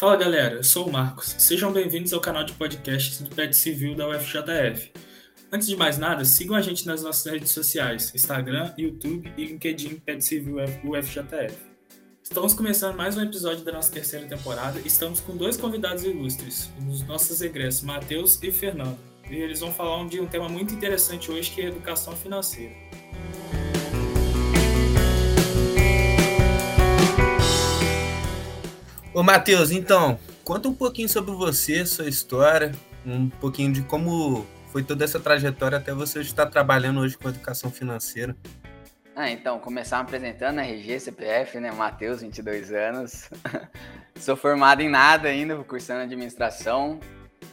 Fala galera, eu sou o Marcos. Sejam bem-vindos ao canal de podcasts do PET Civil da UFJF. Antes de mais nada, sigam a gente nas nossas redes sociais: Instagram, YouTube e LinkedIn PET Civil UFJF. Estamos começando mais um episódio da nossa terceira temporada estamos com dois convidados ilustres, os nossos egressos Matheus e Fernando. E eles vão falar de um tema muito interessante hoje que é educação financeira. Ô Matheus, então, conta um pouquinho sobre você, sua história, um pouquinho de como foi toda essa trajetória até você estar trabalhando hoje com educação financeira. Ah, então, começar me apresentando, RG, CPF, né, Matheus, 22 anos. Sou formado em nada ainda, cursando administração,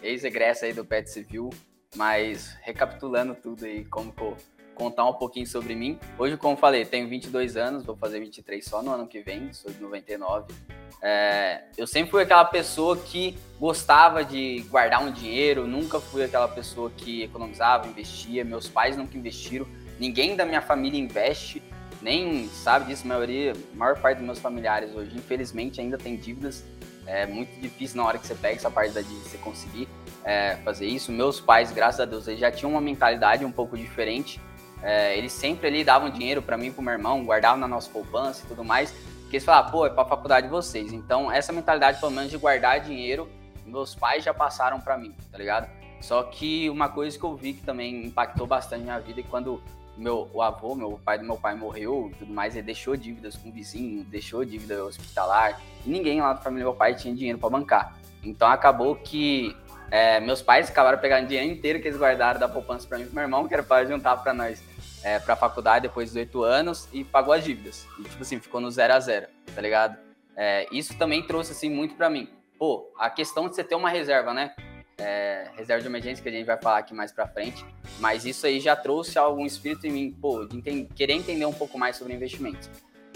ex-egresso aí do PET Civil, mas recapitulando tudo aí, como contar um pouquinho sobre mim. Hoje, como falei, tenho 22 anos, vou fazer 23 só no ano que vem, sou de 99. É, eu sempre fui aquela pessoa que gostava de guardar um dinheiro, nunca fui aquela pessoa que economizava, investia. Meus pais nunca investiram, ninguém da minha família investe, nem sabe disso. A maioria, a maior parte dos meus familiares hoje, infelizmente, ainda tem dívidas. É muito difícil na hora que você pega essa parte da dívida você conseguir é, fazer isso. Meus pais, graças a Deus, eles já tinham uma mentalidade um pouco diferente. É, eles sempre ali davam dinheiro para mim para o meu irmão, guardavam na nossa poupança e tudo mais. Porque eles falaram, pô, é pra faculdade de vocês. Então, essa mentalidade, pelo menos, de guardar dinheiro, meus pais já passaram para mim, tá ligado? Só que uma coisa que eu vi que também impactou bastante minha vida é que quando meu o avô, meu pai do meu pai morreu e tudo mais, ele deixou dívidas com o vizinho, deixou dívida hospitalar, e ninguém lá da família do meu pai tinha dinheiro para bancar. Então acabou que é, meus pais acabaram pegando dinheiro inteiro que eles guardaram da poupança para mim e pro meu irmão, que era para juntar para nós é, pra faculdade depois dos oito anos e pagou as dívidas. E, tipo assim, ficou no zero a zero, tá ligado? É, isso também trouxe, assim, muito para mim. Pô, a questão de você ter uma reserva, né? É, reserva de emergência, que a gente vai falar aqui mais pra frente. Mas isso aí já trouxe algum espírito em mim, pô, de querer entender um pouco mais sobre investimentos.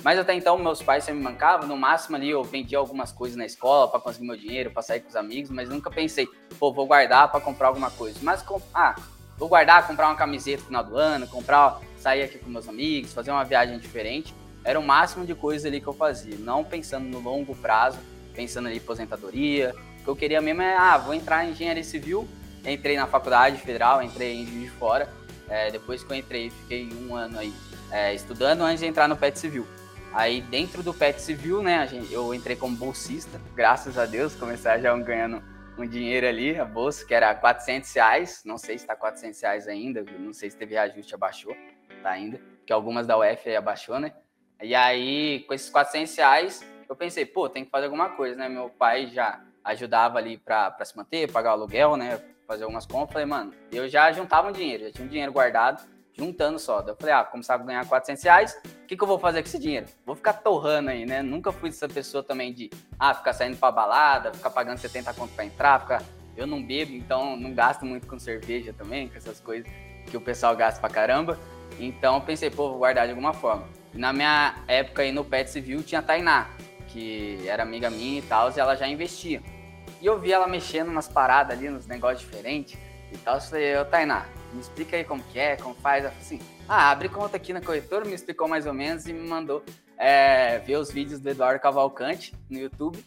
Mas até então, meus pais sempre me mancavam. No máximo ali, eu vendia algumas coisas na escola para conseguir meu dinheiro, para sair com os amigos, mas nunca pensei, pô, vou guardar para comprar alguma coisa. Mas, ah, vou guardar, comprar uma camiseta no final do ano, comprar, sair aqui com meus amigos, fazer uma viagem diferente. Era o máximo de coisa ali que eu fazia, não pensando no longo prazo, pensando ali em aposentadoria. O que eu queria mesmo é, ah, vou entrar em engenharia civil. Entrei na faculdade federal, entrei em de Fora. É, depois que eu entrei, fiquei um ano aí é, estudando antes de entrar no PET Civil. Aí dentro do PET Civil, né, gente, eu entrei como bolsista, graças a Deus, comecei já ganhando um dinheiro ali, a bolsa, que era 400 reais, não sei se está 400 reais ainda, não sei se teve reajuste, abaixou, tá ainda, que algumas da UF abaixou, né? E aí, com esses 400 reais, eu pensei, pô, tem que fazer alguma coisa, né? Meu pai já ajudava ali para se manter, pagar o aluguel, né? Fazer algumas compras. Falei, mano, eu já juntava um dinheiro, já tinha um dinheiro guardado, juntando só. Eu falei, ah, começava a ganhar 400 reais, o que, que eu vou fazer com esse dinheiro? Vou ficar torrando aí, né? Nunca fui essa pessoa também de, ah, ficar saindo pra balada, ficar pagando 70 conto pra entrar, ficar... Eu não bebo, então não gasto muito com cerveja também, com essas coisas que o pessoal gasta pra caramba. Então pensei, pô, vou guardar de alguma forma. Na minha época aí no Pet Civil tinha a Tainá, que era amiga minha e tal, e ela já investia. E eu vi ela mexendo nas paradas ali, nos negócios diferentes e tal. Eu falei, ô Tainá, me explica aí como que é, como faz. Assim, ah, abre conta aqui na corretora, me explicou mais ou menos e me mandou é, ver os vídeos do Eduardo Cavalcante no YouTube.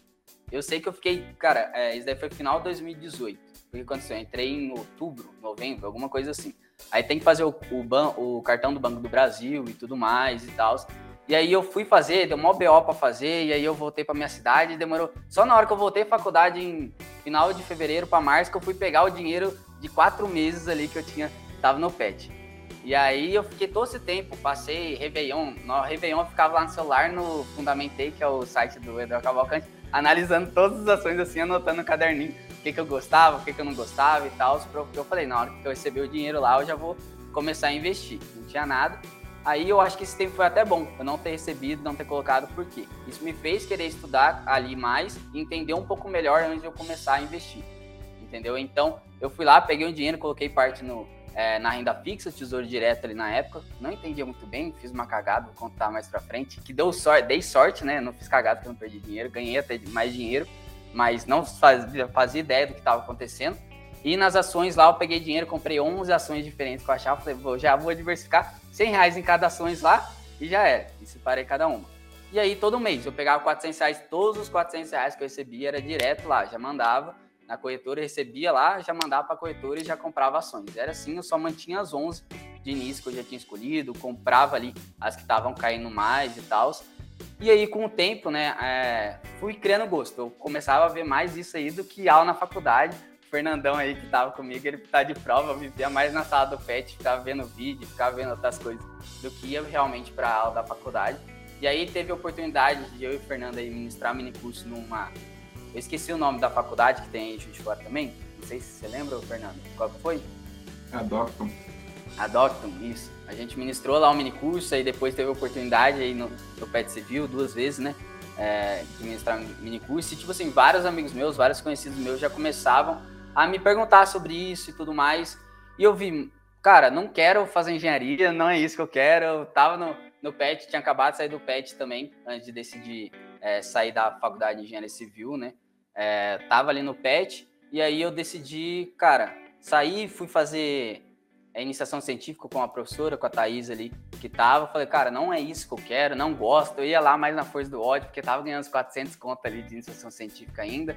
Eu sei que eu fiquei, cara, é, isso daí foi final de 2018. O que aconteceu? Eu entrei em outubro, novembro, alguma coisa assim. Aí tem que fazer o, o, ban, o cartão do Banco do Brasil e tudo mais e tal. E aí eu fui fazer, deu mó BO pra fazer, e aí eu voltei pra minha cidade, demorou. Só na hora que eu voltei à faculdade, em final de fevereiro para março, que eu fui pegar o dinheiro de quatro meses ali que eu tinha, tava no PET. E aí eu fiquei todo esse tempo, passei Réveillon. No Réveillon eu ficava lá no celular, no Fundamentei, que é o site do Eduardo Cavalcante, analisando todas as ações assim, anotando no caderninho o que, que eu gostava, o que, que eu não gostava e tal. Porque eu falei, na hora que eu receber o dinheiro lá, eu já vou começar a investir. Não tinha nada. Aí eu acho que esse tempo foi até bom, eu não ter recebido, não ter colocado, por quê? Isso me fez querer estudar ali mais entender um pouco melhor antes de eu começar a investir entendeu? Então, eu fui lá, peguei um dinheiro, coloquei parte no, é, na renda fixa, tesouro direto ali na época. Não entendia muito bem, fiz uma cagada, vou contar mais pra frente. Que deu sorte, dei sorte, né? Não fiz cagada eu não perdi dinheiro, ganhei até mais dinheiro, mas não fazia, fazia ideia do que estava acontecendo. E nas ações lá eu peguei dinheiro, comprei 11 ações diferentes que eu achava, falei, vou, já vou diversificar 100 reais em cada ações lá e já era. E separei cada uma. E aí, todo mês, eu pegava 400 reais, todos os 400 reais que eu recebia era direto lá, já mandava na corretora, recebia lá, já mandava para a corretora e já comprava ações. Era assim, eu só mantinha as 11 de início que eu já tinha escolhido, comprava ali as que estavam caindo mais e tal. E aí, com o tempo, né, é, fui criando gosto. Eu começava a ver mais isso aí do que aula na faculdade. O Fernandão aí que tava comigo, ele tá de prova, vivia mais na sala do PET, ficava vendo vídeo, ficava vendo outras coisas, do que ia realmente para aula da faculdade. E aí teve a oportunidade de eu e o Fernando aí ministrar mini curso numa. Eu esqueci o nome da faculdade que tem aí em Juiz de Fora também. Não sei se você lembra, Fernando. Qual foi? A Docton. A Docton, isso. A gente ministrou lá um mini curso, aí depois teve a oportunidade aí no, no PET Civil duas vezes, né? É, de ministrar um mini curso. E, tipo assim, vários amigos meus, vários conhecidos meus já começavam a me perguntar sobre isso e tudo mais. E eu vi, cara, não quero fazer engenharia, não é isso que eu quero. Eu tava no, no PET, tinha acabado de sair do PET também, antes de decidir é, sair da faculdade de engenharia civil, né? É, tava ali no PET, e aí eu decidi, cara, sair, fui fazer a iniciação científica com a professora, com a Thaís ali, que tava. Falei, cara, não é isso que eu quero, não gosto. Eu ia lá mais na força do ódio, porque tava ganhando uns 400 conto ali de iniciação científica ainda,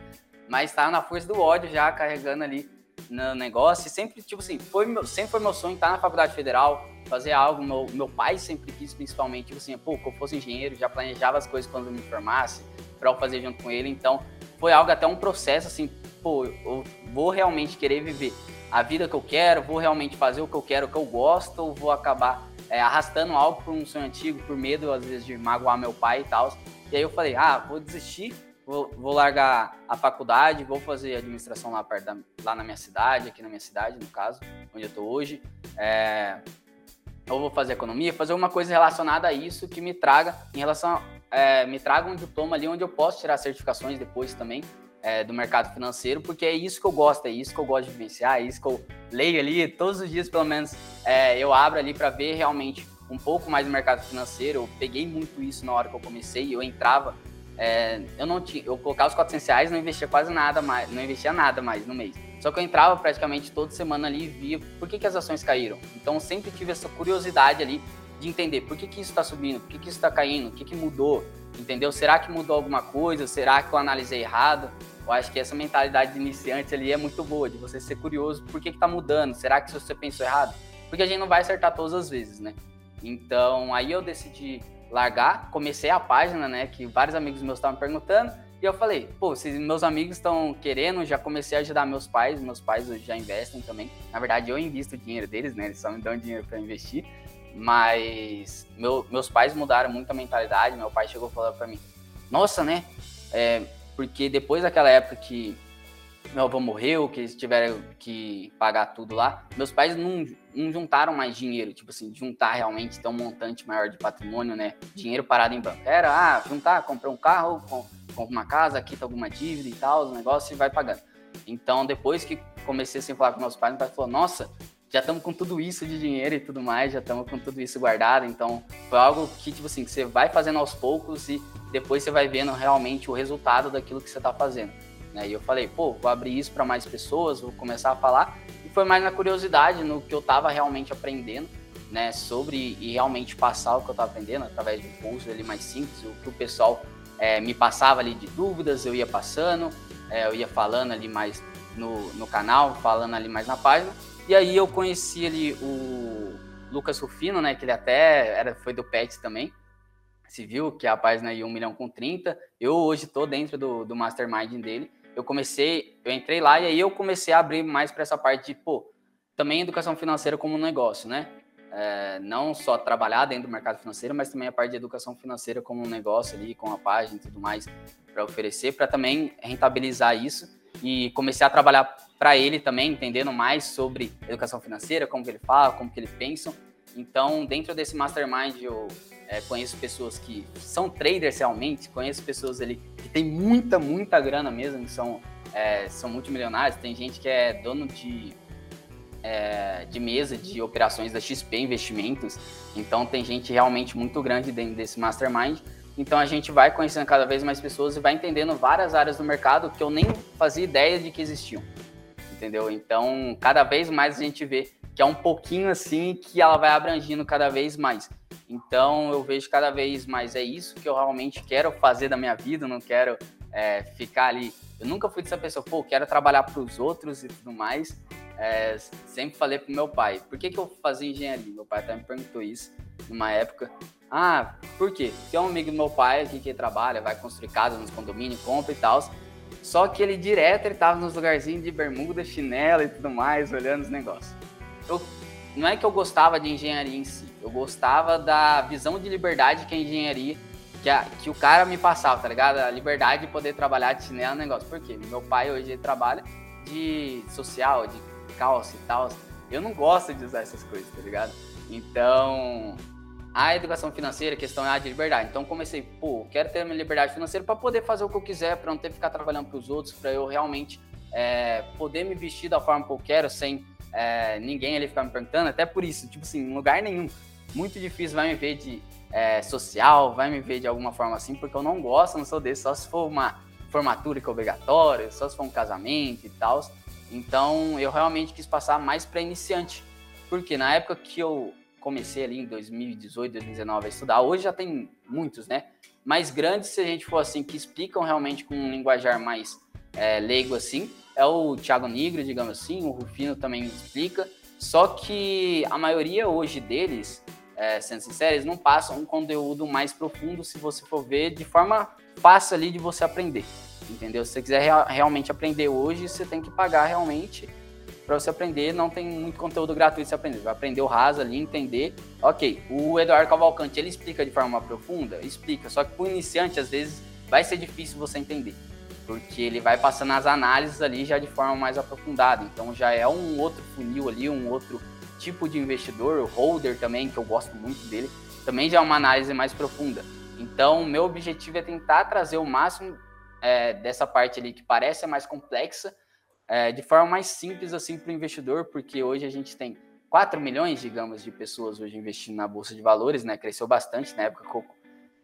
mas tava na força do ódio já, carregando ali no negócio. E sempre, tipo assim, foi meu, sempre foi meu sonho estar na faculdade federal, fazer algo. Meu, meu pai sempre quis, principalmente, tipo assim, pô, que eu fosse engenheiro, já planejava as coisas quando eu me formasse, para eu fazer junto com ele. Então, foi algo até um processo, assim, pô, eu vou realmente querer viver a vida que eu quero, vou realmente fazer o que eu quero, o que eu gosto, ou vou acabar é, arrastando algo por um sonho antigo, por medo, às vezes, de magoar meu pai e tal. E aí eu falei, ah, vou desistir, vou, vou largar a faculdade, vou fazer administração lá, perto da, lá na minha cidade, aqui na minha cidade, no caso, onde eu tô hoje. É, ou vou fazer economia, fazer uma coisa relacionada a isso que me traga em relação é, me traga um diploma ali onde eu posso tirar certificações depois também é, do mercado financeiro, porque é isso que eu gosto, é isso que eu gosto de vivenciar, é isso que eu leio ali todos os dias, pelo menos, é, eu abro ali para ver realmente um pouco mais do mercado financeiro. Eu peguei muito isso na hora que eu comecei, eu entrava, é, eu não tinha, eu colocava os 400 reais, não investia quase nada mais, não investia nada mais no mês. Só que eu entrava praticamente toda semana ali e via por que, que as ações caíram. Então sempre tive essa curiosidade ali de entender por que, que isso está subindo, por que, que isso está caindo, o que, que mudou, entendeu? Será que mudou alguma coisa? Será que eu analisei errado? Eu acho que essa mentalidade de iniciante ali é muito boa, de você ser curioso por que está mudando. Será que você pensou errado? Porque a gente não vai acertar todas as vezes, né? Então, aí eu decidi largar, comecei a página, né? Que vários amigos meus estavam perguntando. E eu falei, pô, se meus amigos estão querendo, já comecei a ajudar meus pais. Meus pais já investem também. Na verdade, eu invisto o dinheiro deles, né? Eles só me dão dinheiro para investir. Mas meu, meus pais mudaram muito a mentalidade. Meu pai chegou falando para mim: Nossa, né? É, porque depois daquela época que meu avô morreu, que eles tiveram que pagar tudo lá, meus pais não, não juntaram mais dinheiro, tipo assim, juntar realmente ter um montante maior de patrimônio, né? Dinheiro parado em banco. Era, ah, juntar, comprar um carro, comprar uma casa, quita alguma dívida e tal, os negócios e vai pagando. Então, depois que comecei a falar com meus pais, meu pai falou, nossa, já estamos com tudo isso de dinheiro e tudo mais, já estamos com tudo isso guardado. Então, foi algo que, tipo assim, que você vai fazendo aos poucos e depois você vai vendo realmente o resultado daquilo que você está fazendo. Né? E eu falei, pô, vou abrir isso para mais pessoas, vou começar a falar. E foi mais na curiosidade, no que eu estava realmente aprendendo, né, sobre e realmente passar o que eu estava aprendendo através de um curso ali mais simples, o que o pessoal é, me passava ali de dúvidas, eu ia passando, é, eu ia falando ali mais no, no canal, falando ali mais na página. E aí eu conheci ali o Lucas Rufino, né, que ele até era, foi do PET também, civil, que é a página aí 1 milhão com 30. Eu hoje estou dentro do, do mastermind dele. Eu comecei, eu entrei lá e aí eu comecei a abrir mais para essa parte de, pô, também educação financeira como um negócio, né? É, não só trabalhar dentro do mercado financeiro, mas também a parte de educação financeira como um negócio ali, com a página e tudo mais para oferecer, para também rentabilizar isso. E comecei a trabalhar para ele também, entendendo mais sobre educação financeira, como que ele fala, como que ele pensa. Então, dentro desse mastermind, eu é, conheço pessoas que são traders realmente, conheço pessoas ali que têm muita, muita grana mesmo, que são, é, são multimilionários. Tem gente que é dono de, é, de mesa de operações da XP Investimentos. Então, tem gente realmente muito grande dentro desse mastermind. Então, a gente vai conhecendo cada vez mais pessoas e vai entendendo várias áreas do mercado que eu nem fazia ideia de que existiam. Entendeu? Então, cada vez mais a gente vê que é um pouquinho assim que ela vai abrangindo cada vez mais. Então eu vejo cada vez mais é isso que eu realmente quero fazer da minha vida, não quero é, ficar ali. Eu nunca fui dessa pessoa, pô, quero trabalhar para os outros e tudo mais. É, sempre falei pro meu pai, por que, que eu fazia engenharia? Meu pai até me perguntou isso numa época. Ah, por quê? Tem um amigo do meu pai aqui que trabalha, vai construir casa nos condomínios, compra e tal. Só que ele direto, ele tava nos lugarzinhos de bermuda, chinelo e tudo mais, olhando os negócios. Eu, não é que eu gostava de engenharia em si, eu gostava da visão de liberdade que a engenharia, que, a, que o cara me passava, tá ligado? A liberdade de poder trabalhar de chinelo é um negócio. Por quê? Meu pai hoje ele trabalha de social, de calça e tal. Eu não gosto de usar essas coisas, tá ligado? Então, a educação financeira, a questão é a de liberdade. Então comecei, pô, quero ter minha liberdade financeira para poder fazer o que eu quiser, para não ter que ficar trabalhando para os outros, para eu realmente é, poder me vestir da forma que eu quero, sem é, ninguém ali ficar me perguntando. Até por isso, tipo assim, em lugar nenhum. Muito difícil vai me ver de é, social, vai me ver de alguma forma assim, porque eu não gosto, não sou desse, só se for uma formatura que é obrigatória, só se for um casamento e tal. Então eu realmente quis passar mais para iniciante. Porque na época que eu comecei ali em 2018, 2019 a estudar. Hoje já tem muitos, né? Mais grandes, se a gente for assim, que explicam realmente com um linguajar mais é, leigo assim, é o Thiago Nigro, digamos assim, o Rufino também explica. Só que a maioria hoje deles, é, sendo sinceros, não passam um conteúdo mais profundo se você for ver de forma fácil ali de você aprender. Entendeu? Se você quiser realmente aprender hoje, você tem que pagar realmente para você aprender, não tem muito conteúdo gratuito você aprender. Vai aprender o raso ali, entender. Ok, o Eduardo Cavalcante, ele explica de forma profunda? Explica, só que para o iniciante, às vezes, vai ser difícil você entender. Porque ele vai passando as análises ali já de forma mais aprofundada. Então já é um outro funil ali, um outro tipo de investidor, o holder também, que eu gosto muito dele, também já é uma análise mais profunda. Então, meu objetivo é tentar trazer o máximo é, dessa parte ali que parece mais complexa, é, de forma mais simples assim para o investidor, porque hoje a gente tem 4 milhões, digamos, de pessoas hoje investindo na Bolsa de Valores, né? Cresceu bastante na época que eu,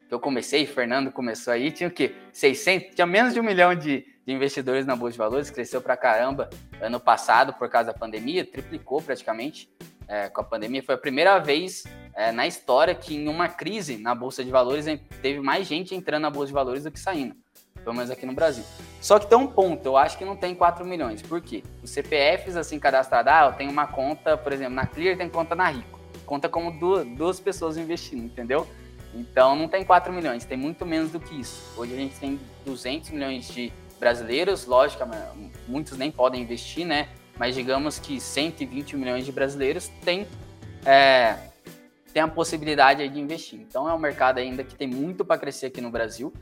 que eu comecei, Fernando começou aí, tinha o quê? 600, tinha menos de um milhão de, de investidores na Bolsa de Valores, cresceu para caramba ano passado por causa da pandemia, triplicou praticamente é, com a pandemia. Foi a primeira vez é, na história que em uma crise na Bolsa de Valores teve mais gente entrando na Bolsa de Valores do que saindo pelo menos aqui no Brasil. Só que tem um ponto, eu acho que não tem 4 milhões. Por quê? Os CPFs, assim, cadastrados, ah, eu tenho uma conta, por exemplo, na Clear tem conta na Rico. Conta como duas, duas pessoas investindo, entendeu? Então não tem 4 milhões, tem muito menos do que isso. Hoje a gente tem 200 milhões de brasileiros, lógico, muitos nem podem investir, né? Mas digamos que 120 milhões de brasileiros têm, é, têm a possibilidade de investir. Então é um mercado ainda que tem muito para crescer aqui no Brasil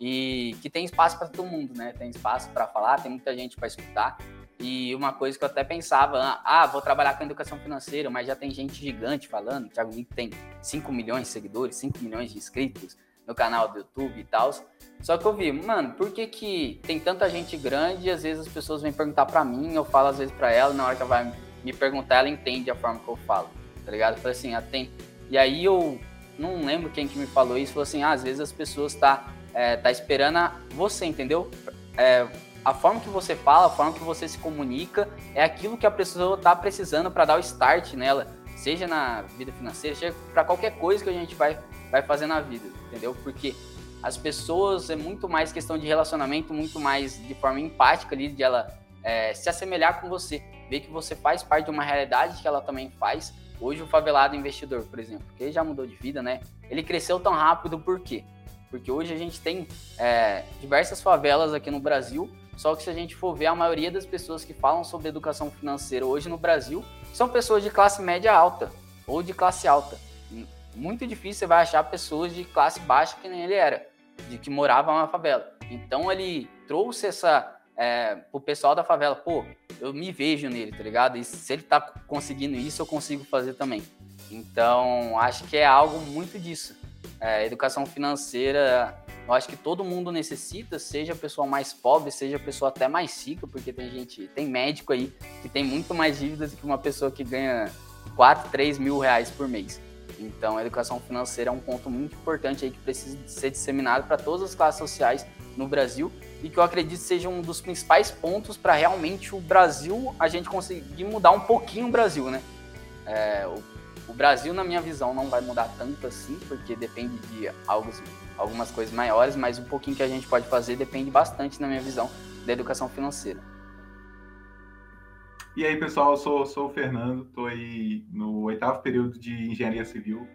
e que tem espaço para todo mundo, né? Tem espaço para falar, tem muita gente para escutar. E uma coisa que eu até pensava, ah, vou trabalhar com educação financeira, mas já tem gente gigante falando. O Thiago tem 5 milhões de seguidores, 5 milhões de inscritos no canal do YouTube e tal. Só que eu vi, mano, por que, que tem tanta gente grande e às vezes as pessoas vêm perguntar para mim, eu falo às vezes para ela, na hora que ela vai me perguntar, ela entende a forma que eu falo, tá ligado? Eu falei assim, ah, tem. E aí eu não lembro quem que me falou isso, falou assim, ah, às vezes as pessoas tá é, tá esperando você, entendeu? É, a forma que você fala, a forma que você se comunica, é aquilo que a pessoa tá precisando para dar o start nela, seja na vida financeira, seja para qualquer coisa que a gente vai, vai fazer na vida, entendeu? Porque as pessoas é muito mais questão de relacionamento, muito mais de forma empática ali, de ela é, se assemelhar com você, ver que você faz parte de uma realidade que ela também faz. Hoje o favelado investidor, por exemplo, que já mudou de vida, né? Ele cresceu tão rápido por quê? Porque hoje a gente tem é, diversas favelas aqui no Brasil, só que se a gente for ver, a maioria das pessoas que falam sobre educação financeira hoje no Brasil são pessoas de classe média alta ou de classe alta. Muito difícil você vai achar pessoas de classe baixa que nem ele era, de que morava na favela. Então ele trouxe essa é, pro pessoal da favela, pô, eu me vejo nele, tá ligado? E se ele tá conseguindo isso, eu consigo fazer também. Então, acho que é algo muito disso. É, educação financeira, eu acho que todo mundo necessita, seja a pessoa mais pobre, seja a pessoa até mais rica, porque tem gente, tem médico aí que tem muito mais dívidas que uma pessoa que ganha 4, 3 mil reais por mês. Então, a educação financeira é um ponto muito importante aí que precisa ser disseminado para todas as classes sociais no Brasil e que eu acredito seja um dos principais pontos para realmente o Brasil, a gente conseguir mudar um pouquinho o Brasil, né? É, Brasil, na minha visão, não vai mudar tanto assim, porque depende de alguns, algumas coisas maiores, mas um pouquinho que a gente pode fazer depende bastante, na minha visão, da educação financeira. E aí, pessoal, eu sou, sou o Fernando, estou aí no oitavo período de Engenharia Civil.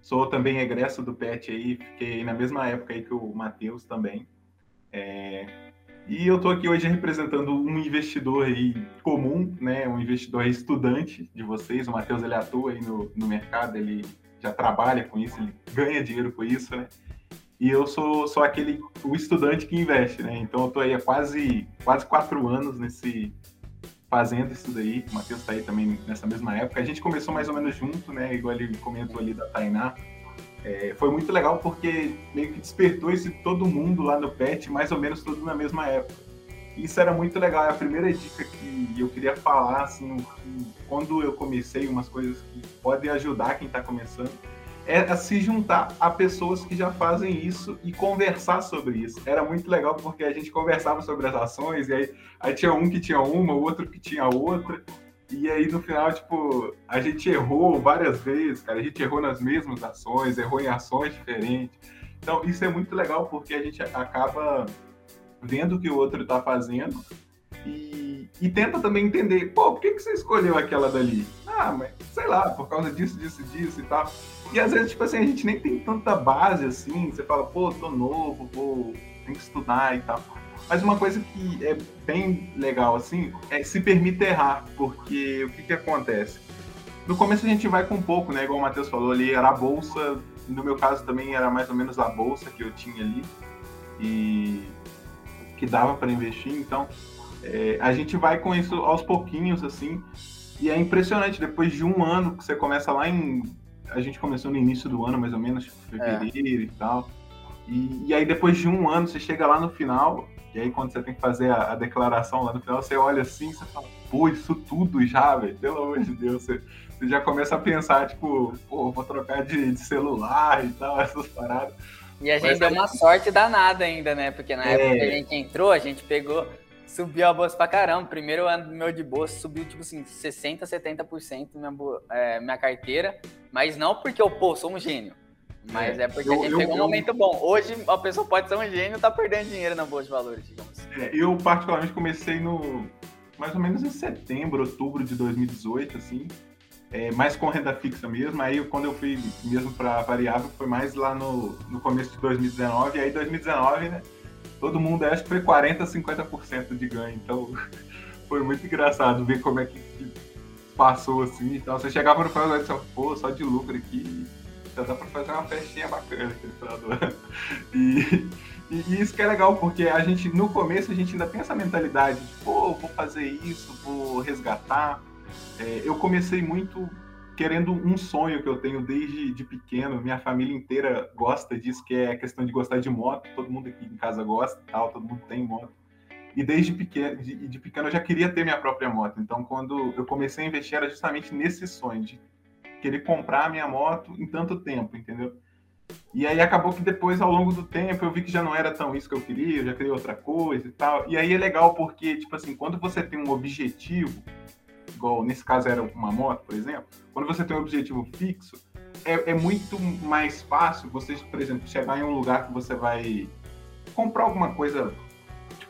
Sou também egresso do PET aí, fiquei na mesma época aí que o Matheus também. É... E eu estou aqui hoje representando um investidor aí comum, né? Um investidor estudante de vocês. O Matheus, ele atua aí no, no mercado, ele já trabalha com isso, ele ganha dinheiro com isso, né? E eu sou, sou aquele, o estudante que investe, né? Então eu estou aí há quase, quase quatro anos nesse, fazendo isso daí. O Matheus está aí também nessa mesma época. A gente começou mais ou menos junto, né? Igual ele comentou ali da Tainá. É, foi muito legal porque meio que despertou esse todo mundo lá no PET, mais ou menos tudo na mesma época. Isso era muito legal. É a primeira dica que eu queria falar, assim, quando eu comecei, umas coisas que podem ajudar quem está começando é se juntar a pessoas que já fazem isso e conversar sobre isso. Era muito legal porque a gente conversava sobre as ações e aí, aí tinha um que tinha uma, o outro que tinha outra. E aí no final, tipo, a gente errou várias vezes, cara. A gente errou nas mesmas ações, errou em ações diferentes. Então isso é muito legal porque a gente acaba vendo o que o outro está fazendo e, e, tenta também entender, pô, por que, que você escolheu aquela dali? Ah, mas sei lá, por causa disso, disso, disso e tal. E às vezes, tipo assim, a gente nem tem tanta base assim, você fala, pô, tô novo, vou, tem que estudar e tal. Mas uma coisa que é bem legal, assim, é se permite errar, porque o que que acontece? No começo a gente vai com pouco, né? Igual o Matheus falou ali, era a bolsa, no meu caso também era mais ou menos a bolsa que eu tinha ali, e que dava para investir, então é, a gente vai com isso aos pouquinhos, assim, e é impressionante, depois de um ano que você começa lá em a gente começou no início do ano, mais ou menos, tipo, fevereiro é. e tal. E, e, aí depois de um ano, você chega lá no final, e aí quando você tem que fazer a, a declaração lá no final, você olha assim, você fala, pô, isso tudo já, velho, pelo amor de Deus, você, você, já começa a pensar, tipo, pô, vou trocar de, de celular e tal, essas paradas. E a gente Mas, deu aí... uma sorte danada ainda, né? Porque na é... época que a gente entrou, a gente pegou Subiu a bolsa pra caramba. Primeiro ano meu de bolsa subiu, tipo assim, 60%, 70% minha, é, minha carteira. Mas não porque eu, pô, sou um gênio. Mas é, é porque eu, a gente eu, pegou eu, um momento bom. Hoje a pessoa pode ser um gênio e tá perdendo dinheiro na bolsa de valores, digamos. É, eu particularmente comecei no mais ou menos em setembro, outubro de 2018, assim. É, mais com renda fixa mesmo. Aí quando eu fui mesmo para variável foi mais lá no, no começo de 2019. E aí 2019, né? todo mundo acho que foi 40, 50% de ganho. Então foi muito engraçado ver como é que passou assim. Então você chegava no final e disse, pô, só de lucro aqui, já dá pra fazer uma festinha bacana aqui no final do ano. E, e, isso que é legal, porque a gente, no começo, a gente ainda tem essa mentalidade de, pô, vou fazer isso, vou resgatar. É, eu comecei muito querendo um sonho que eu tenho desde de pequeno. Minha família inteira gosta disso, que é a questão de gostar de moto. Todo mundo aqui em casa gosta, tal, todo mundo tem moto. E desde pequeno, de, de pequeno eu já queria ter minha própria moto. Então, quando eu comecei a investir, era justamente nesse sonho de querer comprar a minha moto em tanto tempo, entendeu? E aí acabou que depois, ao longo do tempo, eu vi que já não era tão isso que eu queria, eu já queria outra coisa e tal. E aí é legal porque, tipo assim, quando você tem um objetivo, igual nesse caso era uma moto, por exemplo, quando você tem um objetivo fixo, é, é, muito mais fácil você, por exemplo, chegar em um lugar que você vai comprar alguma coisa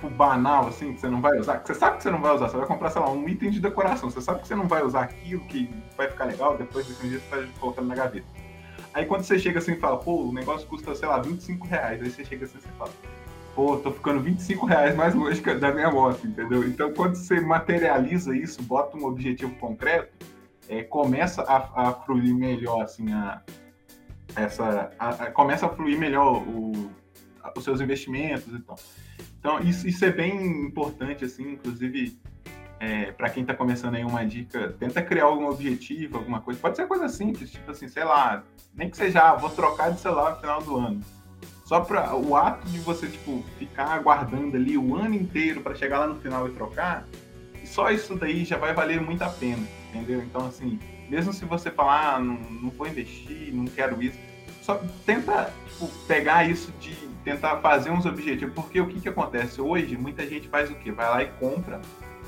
tipo banal, assim, que você não vai usar, que você sabe que você não vai usar, você vai comprar, sei lá, um item de decoração, você sabe que você não vai usar aquilo que vai ficar legal, depois desse dia você tá colocando na gaveta. Aí quando você chega assim e fala, pô, o negócio custa, sei lá, 25 reais, aí você chega assim e fala, pô, tô ficando 25 reais mais longe da minha moto, entendeu? Então, quando você materializa isso, bota um objetivo concreto, é, começa a, a, fluir melhor, assim, a, essa, a, a, começa a fluir melhor o, os seus investimentos e tal. Então, isso, isso é bem importante, assim, inclusive, é, para quem está começando aí uma dica, tenta criar algum objetivo, alguma coisa. Pode ser coisa simples, tipo assim, sei lá, nem que seja, ah, vou trocar de celular no final do ano só para o ato de você tipo ficar aguardando ali o ano inteiro para chegar lá no final e trocar, só isso daí já vai valer muito a pena, entendeu? Então assim, mesmo se você falar, ah, não, não vou investir, não quero isso, só tenta tipo, pegar isso de tentar fazer uns objetivos, porque o que que acontece hoje? Muita gente faz o quê? Vai lá e compra,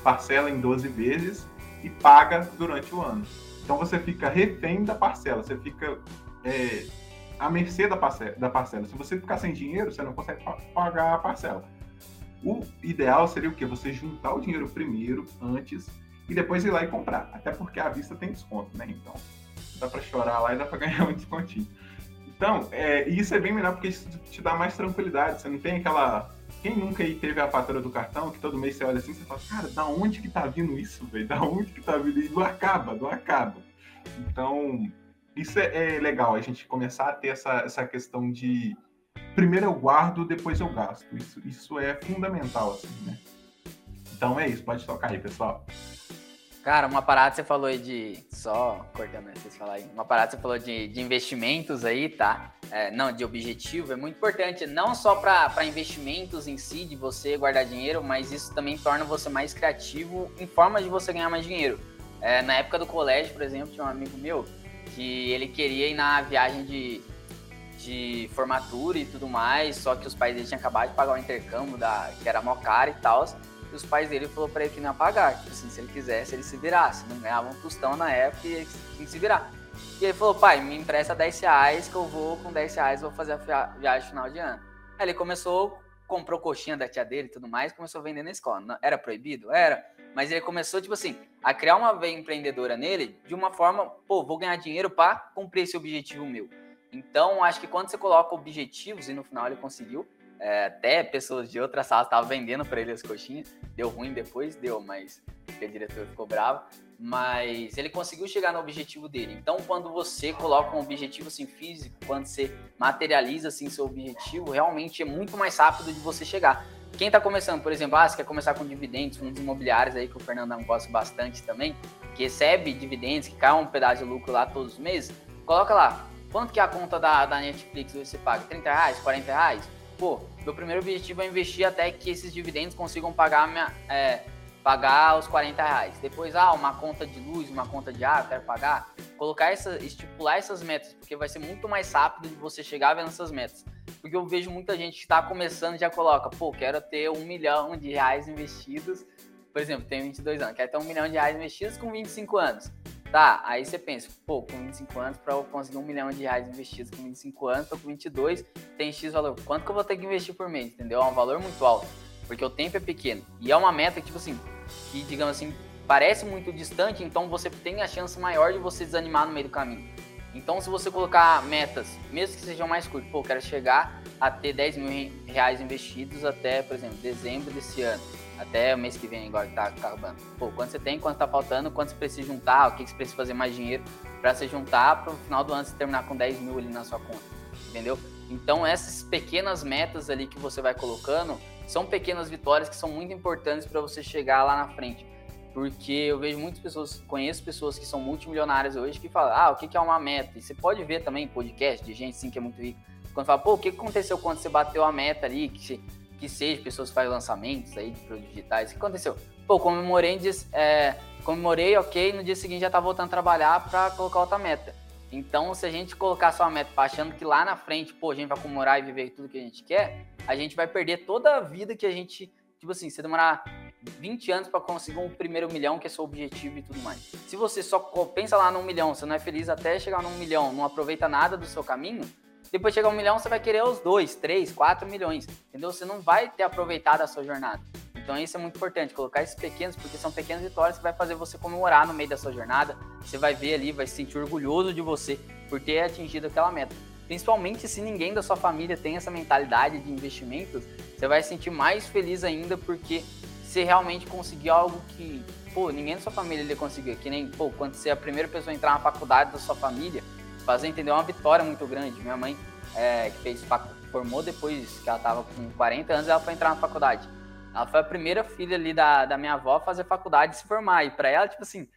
parcela em 12 vezes e paga durante o ano. Então você fica refém da parcela, você fica é, à mercê da parcela, da parcela. Se você ficar sem dinheiro, você não consegue pagar a parcela. O ideal seria o quê? Você juntar o dinheiro primeiro, antes, e depois ir lá e comprar. Até porque a vista tem desconto, né? Então, dá para chorar lá e dá para ganhar um descontinho. Então, é, isso é bem melhor porque isso te dá mais tranquilidade. Você não tem aquela. Quem nunca aí teve a fatura do cartão, que todo mês você olha assim, você fala, cara, da onde que tá vindo isso, velho? Da onde que tá vindo? E não acaba, não acaba. Então, isso é, é, legal, a gente começar a ter essa, essa questão de primeiro eu guardo, depois eu gasto. Isso, isso é fundamental, assim, né? Então é isso, pode tocar aí, pessoal. Cara, uma parada você falou aí de. Só cortando vocês falar aí. Uma parada você falou de, de investimentos aí, tá? É, não, de objetivo. É muito importante, não só para investimentos em si, de você guardar dinheiro, mas isso também torna você mais criativo em formas de você ganhar mais dinheiro. É, na época do colégio, por exemplo, tinha um amigo meu que ele queria ir na viagem de, de formatura e tudo mais, só que os pais dele tinham acabado de pagar o intercâmbio, da, que era mó caro e tal os pais dele falou para ele que não ia pagar. Tipo assim, se ele quisesse, ele se virasse. Não ganhava um tostão na época e tinha que se virar. E ele falou, pai, me empresta 10 reais que eu vou, com 10 reais, vou fazer a viagem final de ano. Aí ele começou, comprou coxinha da tia dele e tudo mais, começou a vender na escola. Era proibido? Era. Mas ele começou, tipo assim, a criar uma veia empreendedora nele de uma forma, pô, vou ganhar dinheiro para cumprir esse objetivo meu. Então, acho que quando você coloca objetivos, e no final ele conseguiu, é, até pessoas de outras salas estavam vendendo para ele as coxinhas. Deu ruim depois, deu, mas o diretor ficou bravo. Mas ele conseguiu chegar no objetivo dele. Então, quando você coloca um objetivo assim físico, quando você materializa assim seu objetivo, realmente é muito mais rápido de você chegar. Quem está começando, por exemplo, ah, você quer começar com dividendos, fundos imobiliários aí que o Fernandão gosta bastante também, que recebe dividendos, que cai um pedaço de lucro lá todos os meses, coloca lá, quanto que é a conta da, da Netflix você paga? 30 reais, 40 reais? Pô, meu primeiro objetivo é investir até que esses dividendos consigam pagar minha, é, pagar os 40 reais. Depois, ah, uma conta de luz, uma conta de água, quero pagar. Colocar essa, estipular essas metas, porque vai ser muito mais rápido de você chegar vendo essas metas. Porque eu vejo muita gente que está começando já coloca, pô, quero ter um milhão de reais investidos. Por exemplo, tenho 22 anos, quero ter um milhão de reais investidos com 25 anos. Tá, aí você pensa, pô, com 25 anos, para eu conseguir um milhão de reais investidos com 25 anos, tô com 22, tem X valor. Quanto que eu vou ter que investir por mês, entendeu? É um valor muito alto, porque o tempo é pequeno. E é uma meta que, tipo assim, que, digamos assim, parece muito distante, então você tem a chance maior de você desanimar no meio do caminho. Então, se você colocar metas, mesmo que sejam mais curtas, pô, quero chegar a ter 10 mil reais investidos até, por exemplo, dezembro desse ano até o mês que vem, agora que tá acabando. Pô, quanto você tem, quanto tá faltando, quanto você precisa juntar, o que, que você precisa fazer mais dinheiro para você juntar para o final do ano você terminar com 10 mil ali na sua conta, entendeu? Então, essas pequenas metas ali que você vai colocando são pequenas vitórias que são muito importantes para você chegar lá na frente. Porque eu vejo muitas pessoas, conheço pessoas que são multimilionárias hoje que falam, ah, o que, que é uma meta? E você pode ver também podcast de gente sim que é muito rica. Quando fala, pô, o que aconteceu quando você bateu a meta ali, que que seja, pessoas fazem lançamentos aí de produtos digitais. O que aconteceu? Pô, comemorei, é, comemorei, ok, no dia seguinte já tá voltando a trabalhar para colocar outra meta. Então, se a gente colocar só a meta achando que lá na frente, pô, a gente vai comemorar e viver tudo que a gente quer, a gente vai perder toda a vida que a gente, tipo assim, se demorar 20 anos para conseguir um primeiro milhão, que é seu objetivo e tudo mais. Se você só pensa lá num milhão, você não é feliz até chegar num milhão, não aproveita nada do seu caminho, depois chegar um milhão, você vai querer os dois, três, quatro milhões. Entendeu? Você não vai ter aproveitado a sua jornada. Então isso é muito importante, colocar esses pequenos, porque são pequenas vitórias que vai fazer você comemorar no meio da sua jornada. Você vai ver ali, vai se sentir orgulhoso de você por ter atingido aquela meta. Principalmente se ninguém da sua família tem essa mentalidade de investimentos, você vai se sentir mais feliz ainda porque você realmente conseguiu algo que, pô, ninguém da sua família ele conseguiu. Que nem, pô, quando você é a primeira pessoa a entrar na faculdade da sua família, fazer entender uma vitória muito grande. Minha mãe, é, que fez formou depois que ela estava com 40 anos, ela foi entrar na faculdade. Ela foi a primeira filha ali da, da minha avó a fazer faculdade e se formar. E para ela, tipo assim,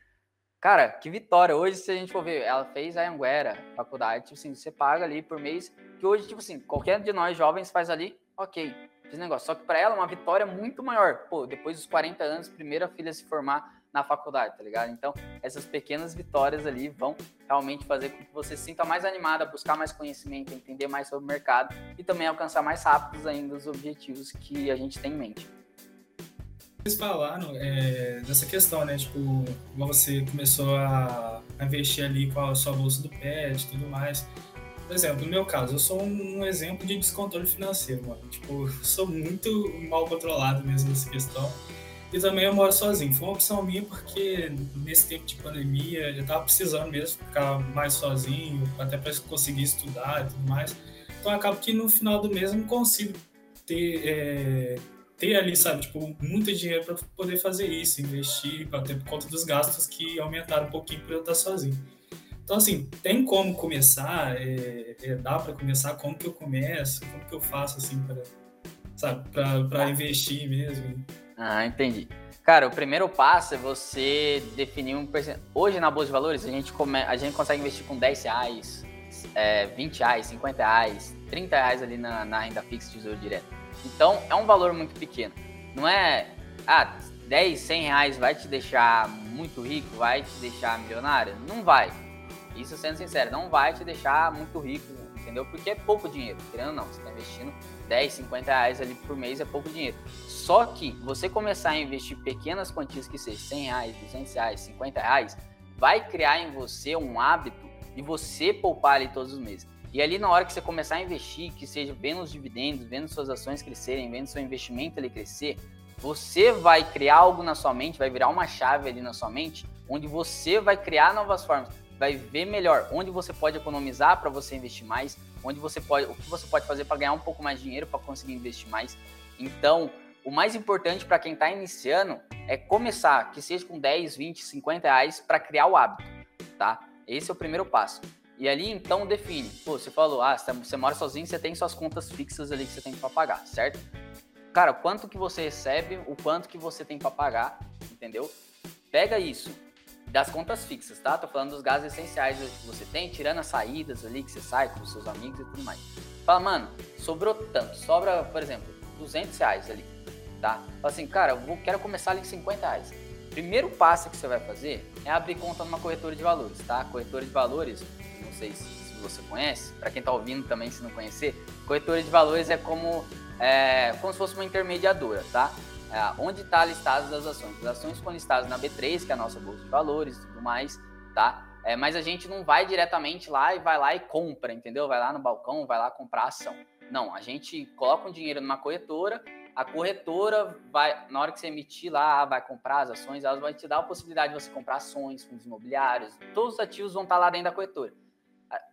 cara, que vitória. Hoje, se a gente for ver, ela fez a Anguera, faculdade, tipo assim, você paga ali por mês, que hoje, tipo assim, qualquer de nós jovens faz ali, ok, esse negócio. Só que para ela é uma vitória muito maior. Pô, depois dos 40 anos, primeira filha se formar na faculdade, tá ligado? Então, essas pequenas vitórias ali vão realmente fazer com que você se sinta mais animado, a buscar mais conhecimento, entender mais sobre o mercado e também alcançar mais rápidos ainda os objetivos que a gente tem em mente. Vocês falaram é, dessa questão, né? Tipo, você começou a investir ali com a sua bolsa do pet e tudo mais. Por exemplo, no meu caso, eu sou um, exemplo de descontrole financeiro, mano. Tipo, sou muito mal controlado mesmo nessa questão. E também eu moro sozinho. Foi uma opção minha porque nesse tempo de pandemia eu tava precisando mesmo ficar mais sozinho, até para conseguir estudar e tudo mais. Então acabo que no final do mês eu não consigo ter, é, ter ali, sabe, tipo, muito dinheiro para poder fazer isso, investir, até por conta dos gastos que aumentaram um pouquinho por eu estar sozinho. Então, assim, tem como começar, é, é, dá para começar, como que eu começo, como que eu faço, assim, para, investir mesmo. Ah, entendi. Cara, o primeiro passo é você definir um percentual. Hoje na Bolsa de Valores, a gente, come... a gente consegue investir com 10 reais, é, 20 reais, 50 reais, 30 reais ali na, na renda fixa Tesouro Direto. Então, é um valor muito pequeno. Não é, ah, 10, 100 reais vai te deixar muito rico, vai te deixar milionário? Não vai. Isso sendo sincero, não vai te deixar muito rico, entendeu? Porque é pouco dinheiro, querendo ou não, você está investindo 10, 50 reais ali por mês é pouco dinheiro. Só que você começar a investir pequenas quantias que seja 100 reais, 200 reais, 50 reais, vai criar em você um hábito de você poupar ali todos os meses. E ali na hora que você começar a investir, que seja vendo os dividendos, vendo suas ações crescerem, vendo seu investimento ali crescer, você vai criar algo na sua mente, vai virar uma chave ali na sua mente, onde você vai criar novas formas vai ver melhor onde você pode economizar para você investir mais, onde você pode, o que você pode fazer para ganhar um pouco mais de dinheiro para conseguir investir mais. Então, o mais importante para quem está iniciando é começar, que seja com 10, 20, 50 reais para criar o hábito, tá? Esse é o primeiro passo. E ali então define. Pô, você falou, ah, você mora sozinho, você tem suas contas fixas ali que você tem para pagar, certo? Cara, quanto que você recebe, o quanto que você tem para pagar, entendeu? Pega isso, das contas fixas, tá? Tô falando dos gastos essenciais que você tem, tirando as saídas ali que você sai com os seus amigos e tudo mais. Fala, mano, sobrou tanto. Sobra, por exemplo, 200 reais ali, tá? Fala assim, cara, eu quero começar ali com 50 reais. Primeiro passo que você vai fazer é abrir conta numa corretora de valores, tá? Corretora de valores, não sei se, você conhece, para quem tá ouvindo também, se não conhecer, corretora de valores é como, é, como se fosse uma intermediadora, tá? é, onde está listadas as ações. As ações estão listadas na B3, que é a nossa bolsa de valores e tudo mais, tá? É, mas a gente não vai diretamente lá e vai lá e compra, entendeu? Vai lá no balcão, vai lá comprar ação. Não, a gente coloca um dinheiro numa corretora, a corretora vai, na hora que você emitir lá, vai comprar as ações, ela vai te dar a possibilidade de você comprar ações, fundos imobiliários, todos os ativos vão estar lá dentro da corretora.